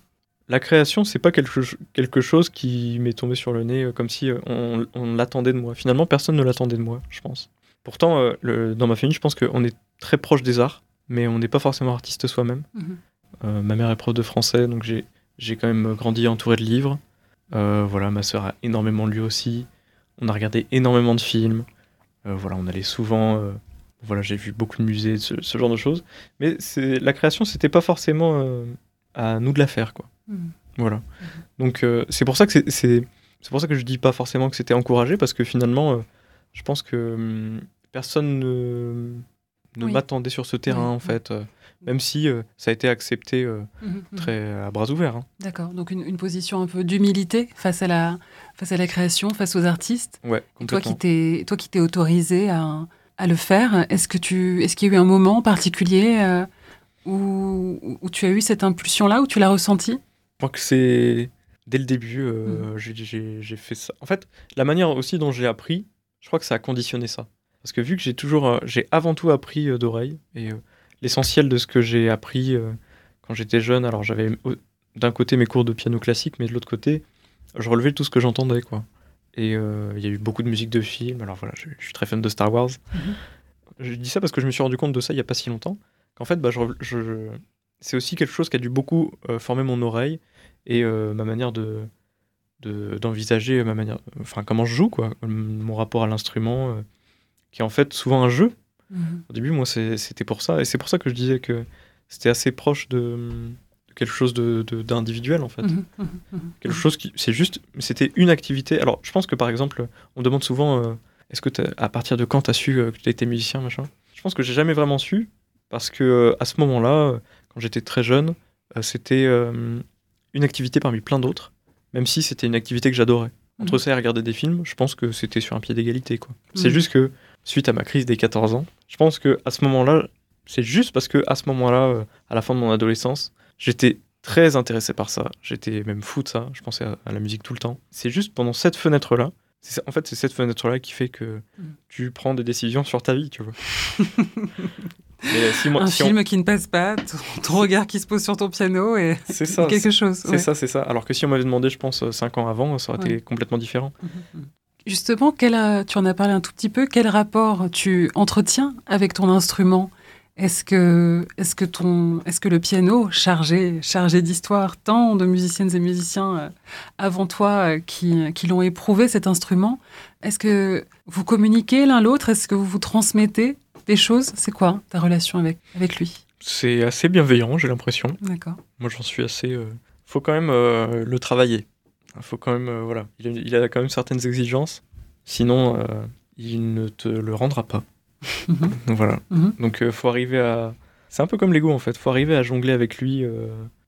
La création c'est pas quelque, quelque chose qui m'est tombé sur le nez euh, comme si on, l'attendait de moi. Finalement personne ne l'attendait de moi, je pense. Pourtant le, dans ma famille je pense qu'on est très proche des arts, mais on n'est pas forcément artiste soi-même. Mhm. ma mère est prof de français donc j'ai j'ai quand même grandi entouré de livres. voilà, ma sœur a énormément lu aussi. On a regardé énormément de films. Euh, voilà, on allait souvent. Euh, voilà, j'ai vu beaucoup de musées, ce, genre de choses. Mais c'est la création, c'était pas forcément euh, à nous de la faire, quoi. Mmh. Voilà. Mmh. Donc c'est pour ça que c'est c'est pour ça que je dis pas forcément que c'était encouragé parce que finalement, je pense que hum, personne ne, ne m'attendait sur ce terrain en fait même si euh, ça a été accepté euh, mmh, mmh. très à bras ouverts. Hein.
D'accord, donc une, position un peu d'humilité face à la face à la création, face aux artistes.
Ouais,
toi qui t'es toi qui t'es autorisé à, à, le faire, est-ce que tu est-ce qu'il y a eu un moment particulier euh, où, où, tu as eu cette impulsion là, où tu l'as ressenti?
Je crois que c'est dès le début, mmh. j'ai fait ça. En fait, la manière aussi dont j'ai appris, je crois que ça a conditionné ça. Parce que vu que j'ai toujours, j'ai avant tout appris d'oreille et l'essentiel de ce que j'ai appris euh, quand j'étais jeune. Alors j'avais d'un côté mes cours de piano classique, mais de l'autre côté, je relevais tout ce que j'entendais, quoi. Et euh, il y a eu beaucoup de musique de film. Alors voilà, je, suis très fan de Star Wars. Mhm. Je dis ça parce que je me suis rendu compte de ça il n'y a pas si longtemps. Qu'en fait, bah, je, c'est aussi quelque chose qui a dû beaucoup euh, former mon oreille et ma manière de d'envisager ma manière, enfin comment je joue quoi, mon rapport à l'instrument, qui est en fait souvent un jeu au début, moi, c'était pour ça. Et c'est pour ça que je disais que c'était assez proche de, quelque chose d'individuel, de, en fait. Mhm, mhm, mhm, quelque chose qui. C'est juste. C'était une activité. Alors, je pense que, par exemple, on demande souvent euh, est-ce que, à partir de quand tu as su euh, que tu étais musicien, machin? Je pense que j'ai jamais vraiment su. Parce que, euh, à ce moment-là, quand j'étais très jeune, c'était une activité parmi plein d'autres. Même si c'était une activité que j'adorais. Entre ça et regarder des films, je pense que c'était sur un pied d'égalité. quoi. C'est juste que suite à ma crise des 14 ans. Je pense que à ce moment-là, c'est juste parce que à ce moment-là, euh, à la fin de mon adolescence, j'étais très intéressé par ça. J'étais même fou de ça. Je pensais à, la musique tout le temps. C'est juste pendant cette fenêtre-là, en fait, c'est cette fenêtre-là qui fait que mm. tu prends des décisions sur ta vie, tu vois.
un film qui ne passe pas, ton, regard qui se pose sur ton piano et ça, quelque chose.
C'est ça, c'est ça. Alors que si on m'avait demandé, je pense, 5 ans avant, ça aurait été complètement différent. Mm-hmm, mm.
Justement, quel tu en as parlé un tout petit peu, quel rapport tu entretiens avec ton instrument? Est-ce que, est que, ton, est que le piano, chargé, chargé d'histoire, tant de musiciennes et musiciens euh, avant toi euh, qui, qui l'ont éprouvé cet instrument, est-ce que vous communiquez l'un l'autre? Est-ce que vous vous transmettez des choses? C'est quoi ta relation avec, avec lui?
C'est assez bienveillant, j'ai l'impression.
D'accord.
Moi, j'en suis assez. Il euh, faut quand même le travailler. Il faut quand même. voilà. Il a, quand même certaines exigences. Sinon, il ne te le rendra pas. Mhm. voilà. Mhm. Donc, il euh, faut arriver à. C'est un peu comme l'ego en fait. Faut arriver à jongler avec lui euh,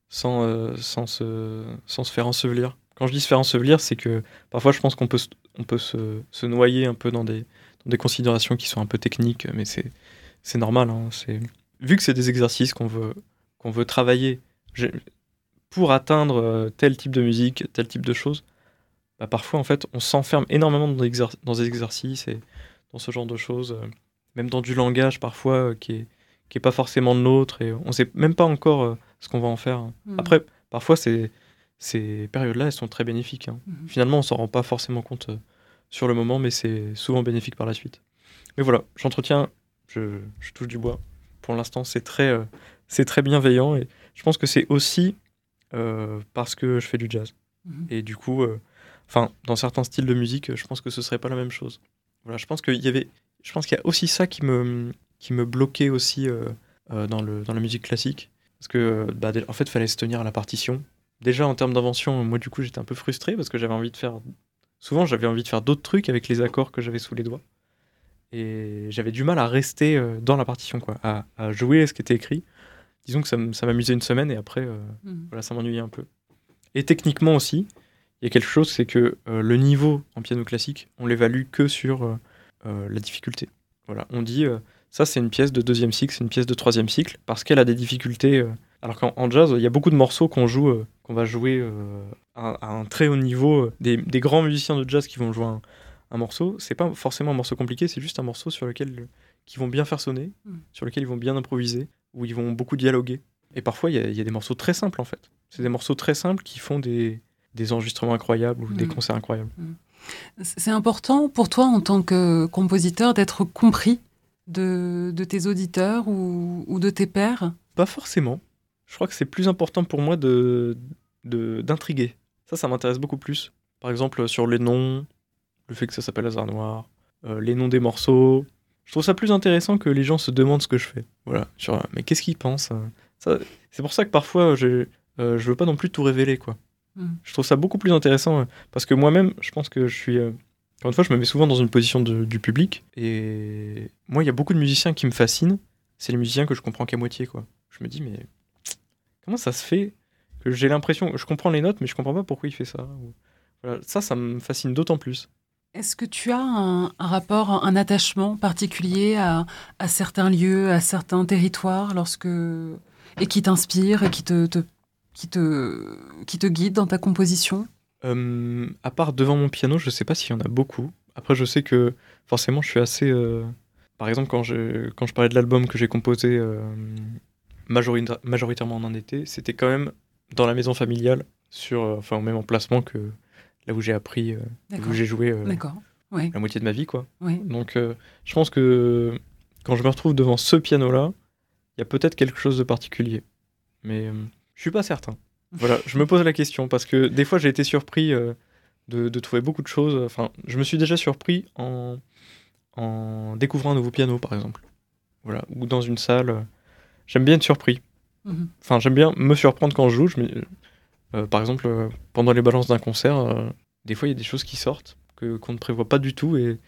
sans, euh, sans, se, sans se faire ensevelir. Quand je dis se faire ensevelir, c'est que parfois je pense qu'on peut, on peut se, se, noyer un peu dans des, dans des considérations qui sont un peu techniques, mais c'est, c'est normal. Hein. C'est... Vu que c'est des exercices qu'on veut, qu'on veut travailler pour atteindre tel type de musique, tel type de choses, bah parfois en fait on s'enferme énormément dans des, dans des exercices et dans ce genre de choses même dans du langage parfois euh, qui est qui est pas forcément de nôtre et on sait même pas encore euh, ce qu'on va en faire. Mm. Après, parfois ces ces périodes-là, elles sont très bénéfiques. Hein. Mm-hmm. Finalement, on s'en rend pas forcément compte euh, sur le moment, mais c'est souvent bénéfique par la suite. Mais voilà, j'entretiens, je, je, touche du bois. Pour l'instant, c'est très, c'est très bienveillant et je pense que c'est aussi parce que je fais du jazz. Mm-hmm. Et du coup, enfin, dans certains styles de musique, je pense que ce serait pas la même chose. Voilà, je pense qu'il y avait, je pense qu'il y a aussi ça qui me, qui me bloquait aussi euh, euh, dans, le, dans la musique classique. Parce que, bah, en fait, il fallait se tenir à la partition. Déjà, en termes d'invention, moi, du coup, j'étais un peu frustré parce que j'avais envie de faire. Souvent, j'avais envie de faire d'autres trucs avec les accords que j'avais sous les doigts. Et j'avais du mal à rester euh, dans la partition, quoi, à, à, jouer ce qui était écrit. Disons que ça, m'amusait une semaine et après, mmh. voilà, ça m'ennuyait un peu. Et techniquement aussi, il y a quelque chose, c'est que le niveau en piano classique, on l'évalue que sur euh, la difficulté. Voilà, on dit euh, ça c'est une pièce de deuxième cycle, c'est une pièce de troisième cycle parce qu'elle a des difficultés. Euh, alors qu'en jazz, il y a beaucoup de morceaux qu'on joue, qu'on va jouer à, un très haut niveau. Des, grands musiciens de jazz qui vont jouer un, morceau, c'est pas forcément un morceau compliqué, c'est juste un morceau sur lequel qui vont bien faire sonner, mm. sur lequel ils vont bien improviser, où ils vont beaucoup dialoguer. Et parfois, il y, a des morceaux très simples en fait. C'est des morceaux très simples qui font des, enregistrements incroyables ou des mm. concerts incroyables. Mm.
C'est important pour toi en tant que compositeur d'être compris de, tes auditeurs ou, de tes pairs?
Pas forcément. Je crois que c'est plus important pour moi de d'intriguer. Ça, ça m'intéresse beaucoup plus. Par exemple, sur les noms, le fait que ça s'appelle Hasard Noir, euh, les noms des morceaux. Je trouve ça plus intéressant que les gens se demandent ce que je fais. Voilà. mais qu'est-ce qu'ils pensent euh C'est pour ça que parfois, je, euh, je veux pas non plus tout révéler, quoi. Mm. Je trouve ça beaucoup plus intéressant euh, parce que moi-même, je pense que je suis. Euh, encore une fois, je me mets souvent dans une position du public et moi, il y a beaucoup de musiciens qui me fascinent. C'est les musiciens que je comprends qu'à moitié, quoi. Je me dis, mais comment ça se fait que j'ai l'impression. Je comprends les notes, mais je comprends pas pourquoi il fait ça. Voilà. Ça, ça me fascine d'autant plus.
Est-ce que tu as un, rapport, un attachement particulier à, certains lieux, à certains territoires, lorsque et qui t'inspire et qui te, guide dans ta composition?
Euh, À part devant mon piano, je ne sais pas s'il y en a beaucoup. Après, je sais que forcément, je suis assez. Euh, par exemple, quand je, parlais de l'album que j'ai composé euh, majoritairement en été, c'était quand même dans la maison familiale, sur, enfin, au même emplacement que là où j'ai appris, où j'ai joué la moitié de ma vie. Quoi. Donc, je pense que quand je me retrouve devant ce piano-là, il y a peut-être quelque chose de particulier. Mais je suis pas certain. Voilà, je me pose la question parce que des fois j'ai été surpris euh, de, trouver beaucoup de choses. Enfin, je me suis déjà surpris en, en découvrant un nouveau piano, par exemple. Voilà, ou dans une salle. J'aime bien être surpris. Mhm. Enfin, j'aime bien me surprendre quand je joue. Je euh, par exemple, euh, pendant les balances d'un concert, des fois il y a des choses qui sortent que qu'on ne prévoit pas du tout et,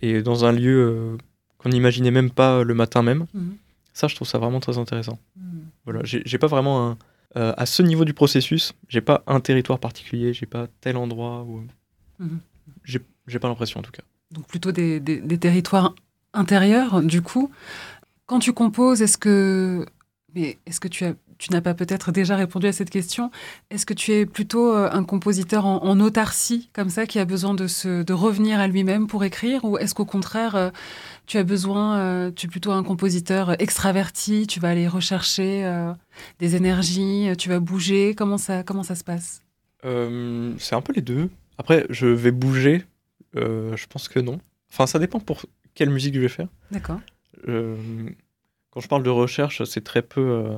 et dans un lieu qu'on n'imaginait même pas le matin même. Mhm. Ça, je trouve ça vraiment très intéressant. Mhm. Voilà, j'ai pas vraiment un euh, à ce niveau du processus, j'ai pas un territoire particulier, j'ai pas tel endroit où. Mhm. J'ai pas l'impression en tout cas.
Donc plutôt des, des, territoires intérieurs, du coup. Quand tu composes, est-ce que, mais est-ce que tu, as, tu n'as pas peut-être déjà répondu à cette question. Est-ce que tu es plutôt euh, un compositeur en, autarcie, comme ça, qui a besoin de, se, de revenir à lui-même pour écrire Ou est-ce qu'au contraire, euh, tu as besoin, tu es plutôt un compositeur extraverti, tu vas aller rechercher des énergies, tu vas bouger? Comment ça, comment ça se passe?
C'est un peu les deux. Après, je vais bouger, je pense que non. Enfin, ça dépend pour quelle musique je vais faire.
D'accord.
Euh, quand je parle de recherche, c'est très peu. Euh,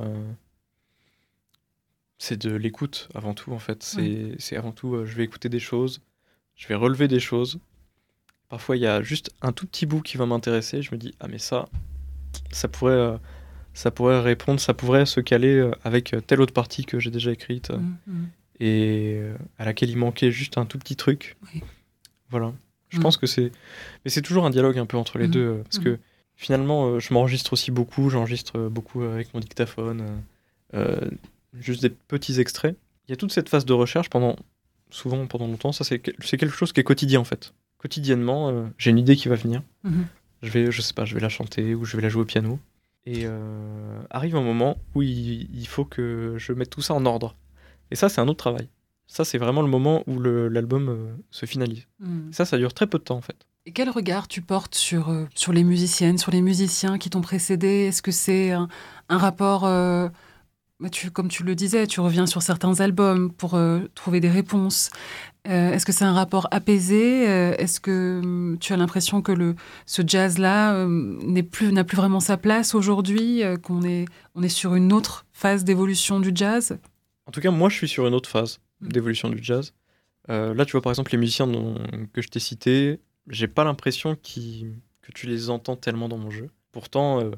c'est de l'écoute avant tout, en fait. C'est avant tout, euh, je vais écouter des choses, je vais relever des choses. Parfois, il y a juste un tout petit bout qui va m'intéresser. Je me dis, ah, mais ça, ça pourrait, ça pourrait répondre, ça pourrait se caler avec telle autre partie que j'ai déjà écrite mmh, mmh. et à laquelle il manquait juste un tout petit truc. Voilà. Je mmh. pense que c'est. Mais c'est toujours un dialogue un peu entre les deux. Parce que finalement, euh, je m'enregistre aussi beaucoup, j'enregistre euh, beaucoup avec mon dictaphone, euh, juste des petits extraits. Il y a toute cette phase de recherche pendant, souvent pendant longtemps, ça c'est quelque chose qui est quotidien en fait. Quotidiennement, j'ai une idée qui va venir. Mhm. Je vais, je sais pas, je vais la chanter ou je vais la jouer au piano. Et arrive un moment où il, faut que je mette tout ça en ordre. Et ça, c'est un autre travail. Ça, c'est vraiment le moment où l'album se finalise. Mhm. Ça, ça dure très peu de temps en fait.
Et quel regard tu portes sur, euh, sur les musiciennes, sur les musiciens qui t'ont précédé? Est-ce que c'est un, rapport, euh, bah, tu, comme tu le disais, tu reviens sur certains albums pour euh, trouver des réponses. Est-ce que c'est un rapport apaisé? Est-ce que hum, tu as l'impression que le, ce jazz-là n'est plus, n'a plus vraiment sa place aujourd'hui Qu'on est, on est sur une autre phase d'évolution du jazz?
En tout cas, moi, je suis sur une autre phase mmh. d'évolution du jazz. là, tu vois, par exemple, les musiciens que je t'ai cités, j'ai pas l'impression que tu les entends tellement dans mon jeu. Pourtant, euh,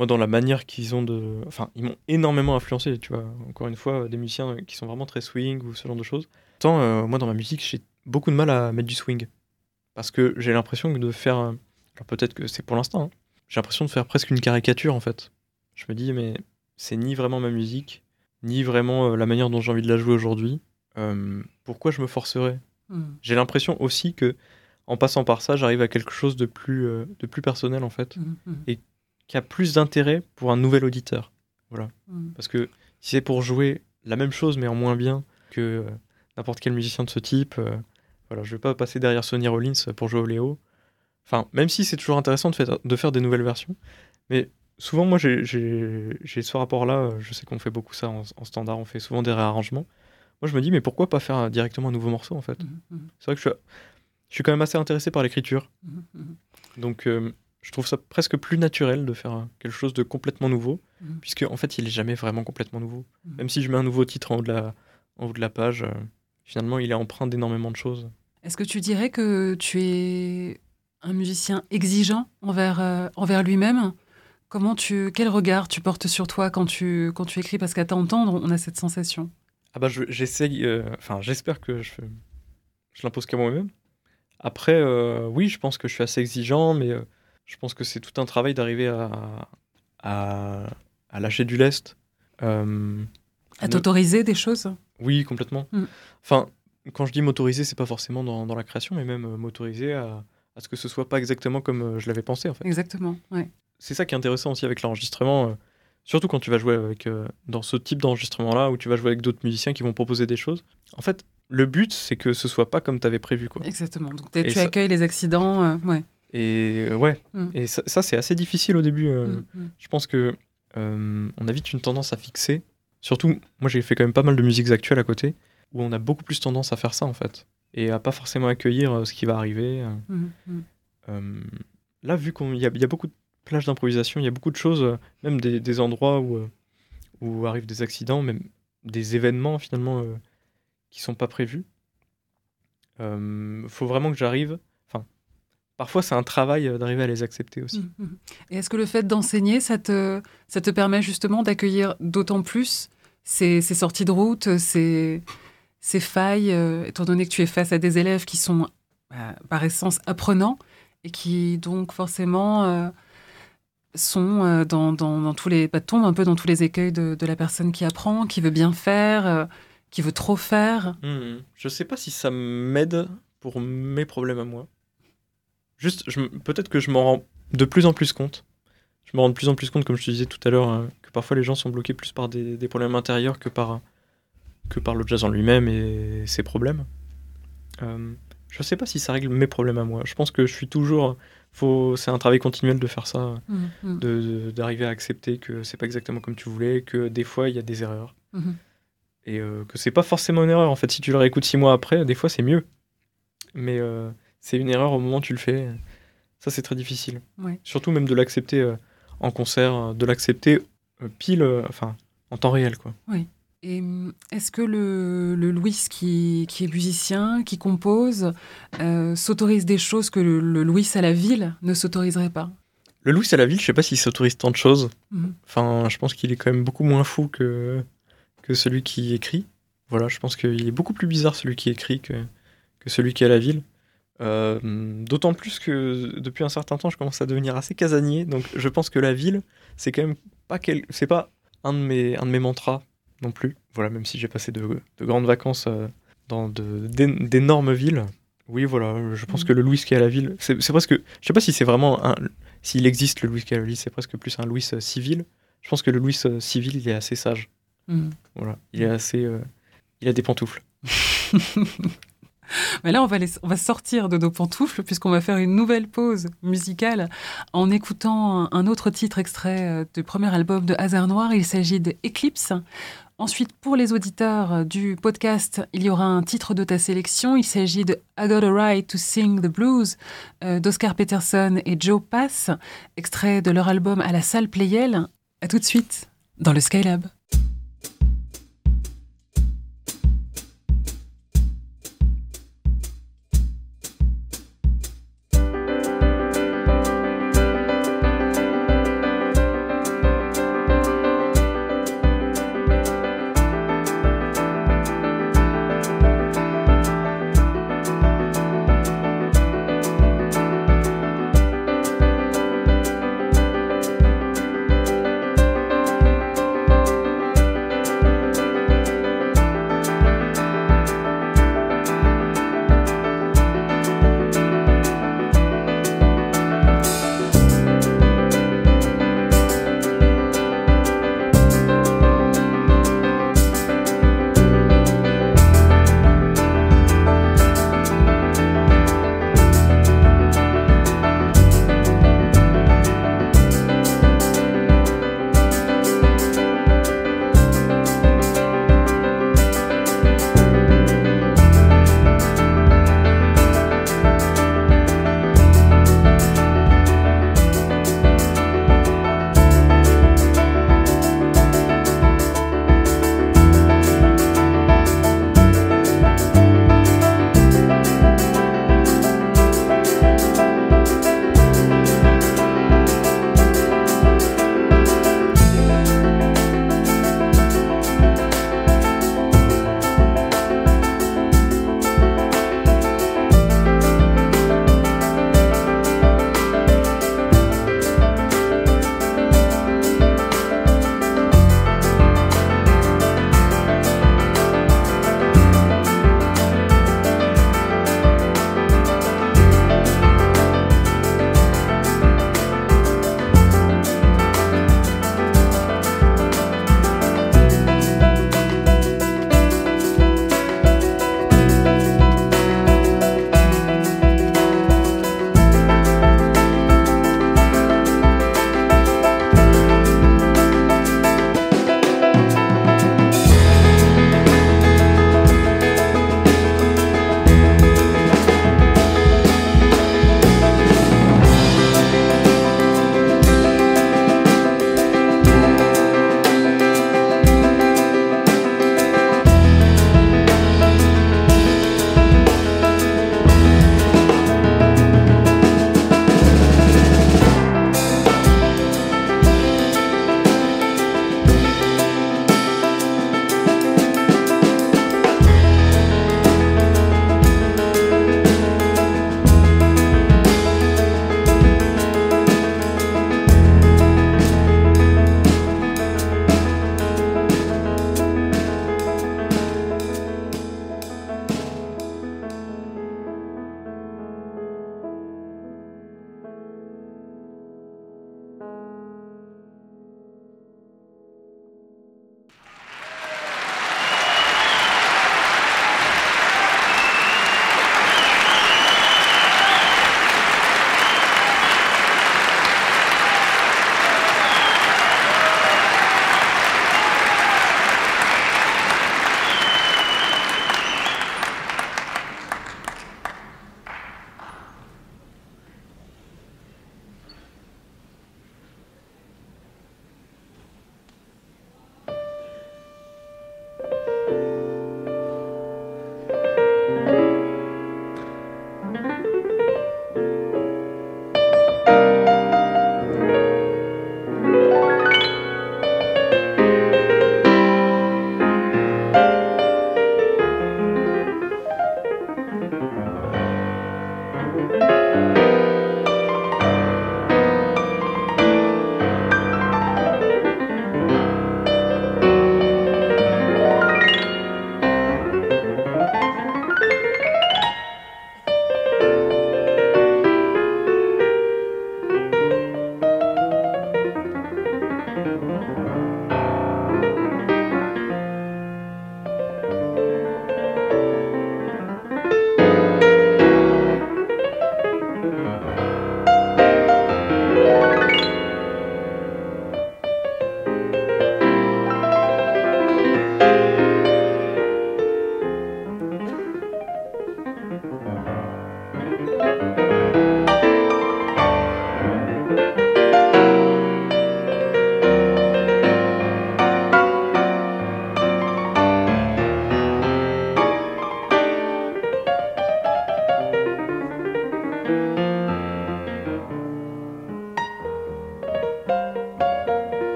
moi, dans la manière qu'ils ont de. Enfin, ils m'ont énormément influencé, tu vois. Encore une fois, des musiciens qui sont vraiment très swing ou ce genre de choses. Pourtant, euh, moi, dans ma musique, j'ai beaucoup de mal à mettre du swing. Parce que j'ai l'impression de faire. Alors, peut-être que c'est pour l'instant. Hein. J'ai l'impression de faire presque une caricature, en fait. Je me dis, mais c'est ni vraiment ma musique, ni vraiment euh, la manière dont j'ai envie de la jouer aujourd'hui. pourquoi je me forcerais? Hmm. J'ai l'impression aussi que en passant par ça, j'arrive à quelque chose de plus, euh, de plus personnel en fait, mmh, mmh. et qui a plus d'intérêt pour un nouvel auditeur. Voilà. Mmh. Parce que si c'est pour jouer la même chose mais en moins bien que euh, n'importe quel musicien de ce type, euh, voilà, je vais pas passer derrière Sonny Rollins pour jouer au Léo. Enfin, même si c'est toujours intéressant de faire, de faire des nouvelles versions, mais souvent moi j'ai ce rapport-là, je sais qu'on fait beaucoup ça en, standard, on fait souvent des réarrangements. Moi je me dis mais pourquoi pas faire directement un nouveau morceau en fait? C'est vrai que je suis je suis quand même assez intéressé par l'écriture. Mhm, mhm. Donc, euh, je trouve ça presque plus naturel de faire quelque chose de complètement nouveau, mhm. puisque en fait, il est jamais vraiment complètement nouveau. Même si je mets un nouveau titre en haut de la, en haut de la page, euh, finalement, il est empreint d'énormément de choses.
Est-ce que tu dirais que tu es un musicien exigeant envers, euh, envers lui-même? Comment tu, quel regard tu portes sur toi quand tu, quand tu écris? Parce qu'à t'entendre, on a cette sensation.
Ah bah j'essaye, enfin j'espère que je, je l'impose qu'à moi-même. Après, euh, oui, je pense que je suis assez exigeant, mais euh, je pense que c'est tout un travail d'arriver à, à, lâcher du lest.
Euh, à t'autoriser des choses
Oui, complètement. Mm. Enfin, quand je dis m'autoriser, c'est pas forcément dans, dans, la création, mais même m'autoriser à, à, ce que ce soit pas exactement comme je l'avais pensé, en fait.
Exactement, ouais.
C'est ça qui est intéressant aussi avec l'enregistrement. Surtout quand tu vas jouer avec, dans ce type d'enregistrement-là, où tu vas jouer avec d'autres musiciens qui vont proposer des choses. En fait, le but, c'est que ce soit pas comme tu avais prévu. Quoi.
Exactement. Donc tu accueilles les accidents. Euh, ouais.
Et euh, ouais. Mm. Et ça, c'est assez difficile au début. Euh. Mm, mm. Je pense que on a vite une tendance à fixer. Surtout, moi j'ai fait quand même pas mal de musiques actuelles à côté, où on a beaucoup plus tendance à faire ça en fait. Et à pas forcément accueillir ce qui va arriver. là, vu qu'il y, y, a beaucoup de plages d'improvisation, il y a beaucoup de choses, même des, des endroits où, où arrivent des accidents, même des événements finalement qui sont pas prévus. Euh, faut vraiment que j'arrive. Parfois c'est un travail euh, d'arriver à les accepter aussi. Mmh,
mmh. Et est-ce que le fait d'enseigner, ça te, ça te permet justement d'accueillir d'autant plus ces, ces, sorties de route, ces, ces failles, euh, étant donné que tu es face à des élèves qui sont bah, par essence apprenants et qui donc forcément euh, sont dans, dans, dans, tous les bah, tombent un peu dans tous les écueils de, de, la personne qui apprend, qui veut bien faire, qui veut trop faire.
Hmm. Je sais pas si ça m'aide pour mes problèmes à moi. Juste, peut-être que je m'en rends de plus en plus compte. je me rends de plus en plus compte, comme je te disais tout à l'heure, euh, que parfois les gens sont bloqués plus par des, des problèmes intérieurs que par, que par le jazz en lui-même et ses problèmes. Euh, je sais pas si ça règle mes problèmes à moi. Je pense que je suis toujours. Faut, c'est un travail continuel de faire ça, de- de- d'arriver à accepter que c'est pas exactement comme tu voulais, que des fois il y a des erreurs
mhm.
et euh, que c'est pas forcément une erreur. En fait, si tu le réécoutes six mois après, des fois c'est mieux. Mais euh, c'est une erreur au moment où tu le fais. Ça, c'est très difficile.
Ouais.
Surtout même de l'accepter euh, en concert, euh, de l'accepter euh, pile, euh, enfin, en temps réel, quoi.
Et hum, est-ce que le, le Louis qui, qui est musicien, qui compose, s'autorise des choses que le, le Louis à la ville ne s'autoriserait pas?
Le Louis à la ville, je sais pas s'il s'autorise tant de choses.
Mhm.
Enfin, je pense qu'il est quand même beaucoup moins fou que, que celui qui écrit. Voilà, je pense qu'il est beaucoup plus bizarre celui qui écrit que, que celui qui est à la ville. Euh, D'autant plus que depuis un certain temps, je commence à devenir assez casanier. Donc, je pense que la ville, c'est quand même pas quel... c'est pas un de mes un de mes mantras non plus. Voilà, même si j'ai passé de, de grandes vacances euh, dans d'énormes villes. Oui, voilà, je pense
Mhm.
que le Louis qui est à la ville, c'est presque. Je sais pas si c'est vraiment un. S'il existe le Louis qui est à la ville, c'est presque plus un Louis euh, civil. Je pense que le Louis civil, il est assez sage.
Mhm.
Voilà, il est assez. euh, il a des pantoufles.
Là, on va, sortir de nos pantoufles puisqu'on va faire une nouvelle pause musicale en écoutant un, autre titre extrait euh, du premier album de Hasard Noir. Il s'agit de Eclipse. Ensuite, pour les auditeurs euh, du podcast, il y aura un titre de ta sélection. Il s'agit de I Got a Right to Sing the Blues euh, d'Oscar Peterson et Joe Pass, extrait de leur album à la salle Playel. À tout de suite dans le Skylab.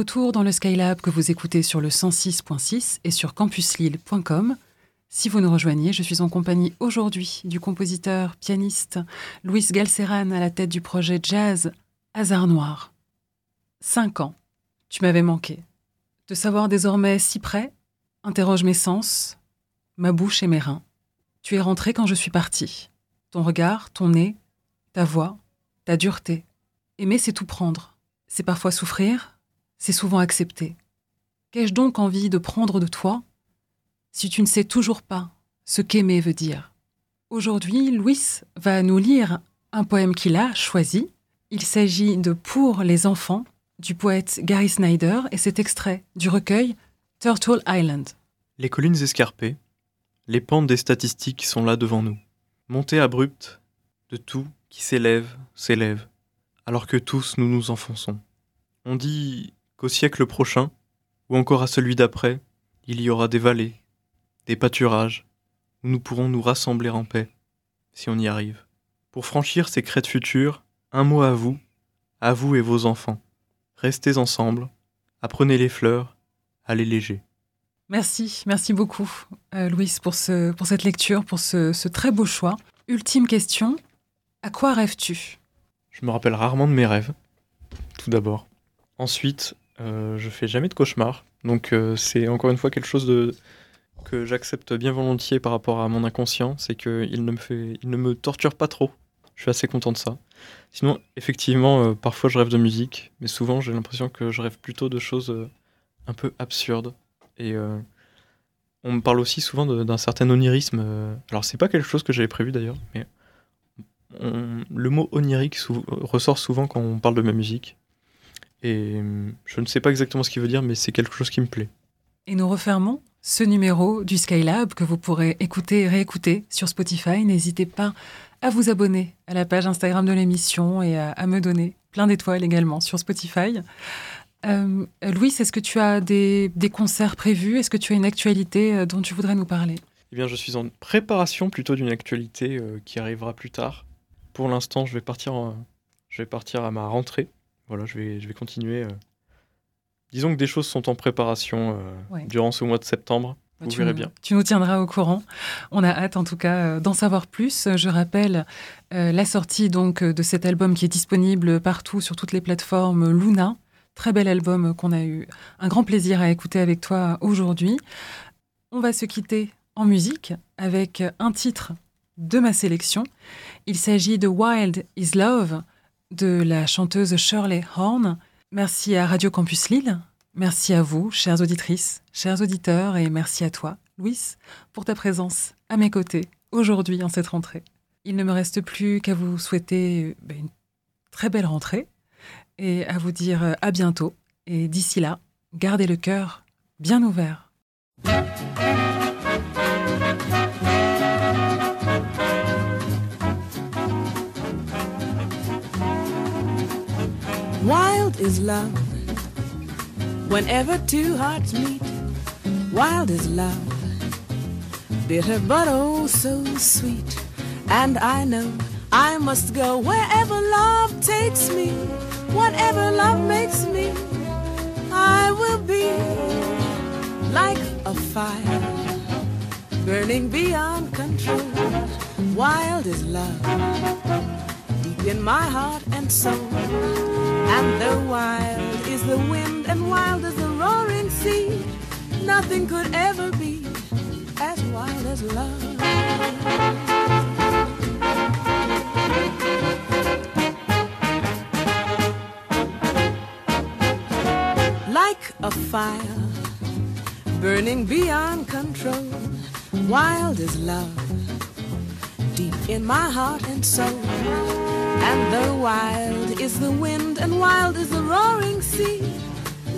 Retour dans le Skylab que vous écoutez sur le 106.6 et sur campuslille.com. Si vous nous rejoignez, je suis en compagnie aujourd'hui du compositeur, pianiste Luis Galceran à la tête du projet jazz Hasard Noir. Cinq ans, tu m'avais manqué. Te savoir désormais si près interroge mes sens, ma bouche et mes reins. Tu es rentré quand je suis parti. Ton regard, ton nez, ta voix, ta dureté. Aimer, c'est tout prendre. C'est parfois souffrir, c'est souvent accepté. Qu'ai-je donc envie de prendre de toi si tu ne sais toujours pas ce qu'aimer veut dire? Aujourd'hui, Louis va nous lire un poème qu'il a choisi. Il s'agit de Pour les enfants du poète Gary Snyder et cet extrait du recueil Turtle Island.
Les collines escarpées, les pentes des statistiques sont là devant nous. Montée abrupte de tout qui s'élève, s'élève, alors que tous nous nous enfonçons. On dit qu'au siècle prochain, ou encore à celui d'après, il y aura des vallées, des pâturages, où nous pourrons nous rassembler en paix, si on y arrive. Pour franchir ces crêtes futures, un mot à vous, à vous et vos enfants. Restez ensemble, apprenez les fleurs, allez léger.
Merci, merci beaucoup, euh, Louise, pour, ce, pour cette lecture, pour ce, ce très beau choix. Ultime question, à quoi rêves-tu?
Je me rappelle rarement de mes rêves, tout d'abord. Ensuite, euh, je fais jamais de cauchemars, donc euh, c'est encore une fois quelque chose que j'accepte bien volontiers par rapport à mon inconscient, c'est qu'il ne, me fait, il ne me torture pas trop. Je suis assez content de ça. Sinon, effectivement, euh, parfois je rêve de musique, mais souvent j'ai l'impression que je rêve plutôt de choses un peu absurdes. Et on me parle aussi souvent d'un certain onirisme. alors, c'est pas quelque chose que j'avais prévu d'ailleurs, mais le mot onirique ressort souvent quand on parle de ma musique. Et je ne sais pas exactement ce qu'il veut dire, mais c'est quelque chose qui me plaît.
Et nous refermons ce numéro du Skylab que vous pourrez écouter et réécouter sur Spotify. N'hésitez pas à vous abonner à la page Instagram de l'émission et à, à me donner plein d'étoiles également sur Spotify. Euh, Louis, est-ce que tu as des, des concerts prévus? Est-ce que tu as une actualité euh, dont tu voudrais nous parler?
Eh bien, je suis en préparation plutôt d'une actualité euh, qui arrivera plus tard. Pour l'instant, je vais partir, en- je vais partir à ma rentrée. Voilà, je vais, je vais continuer. euh. Disons que des choses sont en préparation euh,
Ouais.
durant ce mois de septembre. Vous
tu,
verrez
nous-
bien.
Tu nous tiendras au courant. On a hâte en tout cas euh, d'en savoir plus. Je rappelle euh, la sortie donc de cet album qui est disponible partout sur toutes les plateformes Luna. Très bel album qu'on a eu un grand plaisir à écouter avec toi aujourd'hui. On va se quitter en musique avec un titre de ma sélection. Il s'agit de Wild is Love de la chanteuse Shirley Horn. Merci à Radio Campus Lille. Merci à vous, chères auditrices, chers auditeurs, et merci à toi, Louis, pour ta présence à mes côtés aujourd'hui en cette rentrée. Il ne me reste plus qu'à vous souhaiter ben, une très belle rentrée et à vous dire euh, à bientôt. Et d'ici là, gardez le cœur bien ouvert.
Is love. Whenever two hearts meet, wild is love. Bitter but oh so sweet. And I know I must go wherever love takes me. Whatever love makes me, I will be like a fire burning beyond control. Wild is love in my heart and soul. And though wild is the wind and wild is the roaring sea, nothing could ever be as wild as love. Like a fire burning beyond control, wild is love deep in my heart and soul. And though wild is the wind and wild is the roaring sea,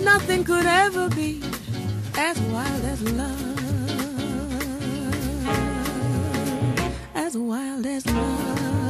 nothing could ever be as wild as love. As wild as love.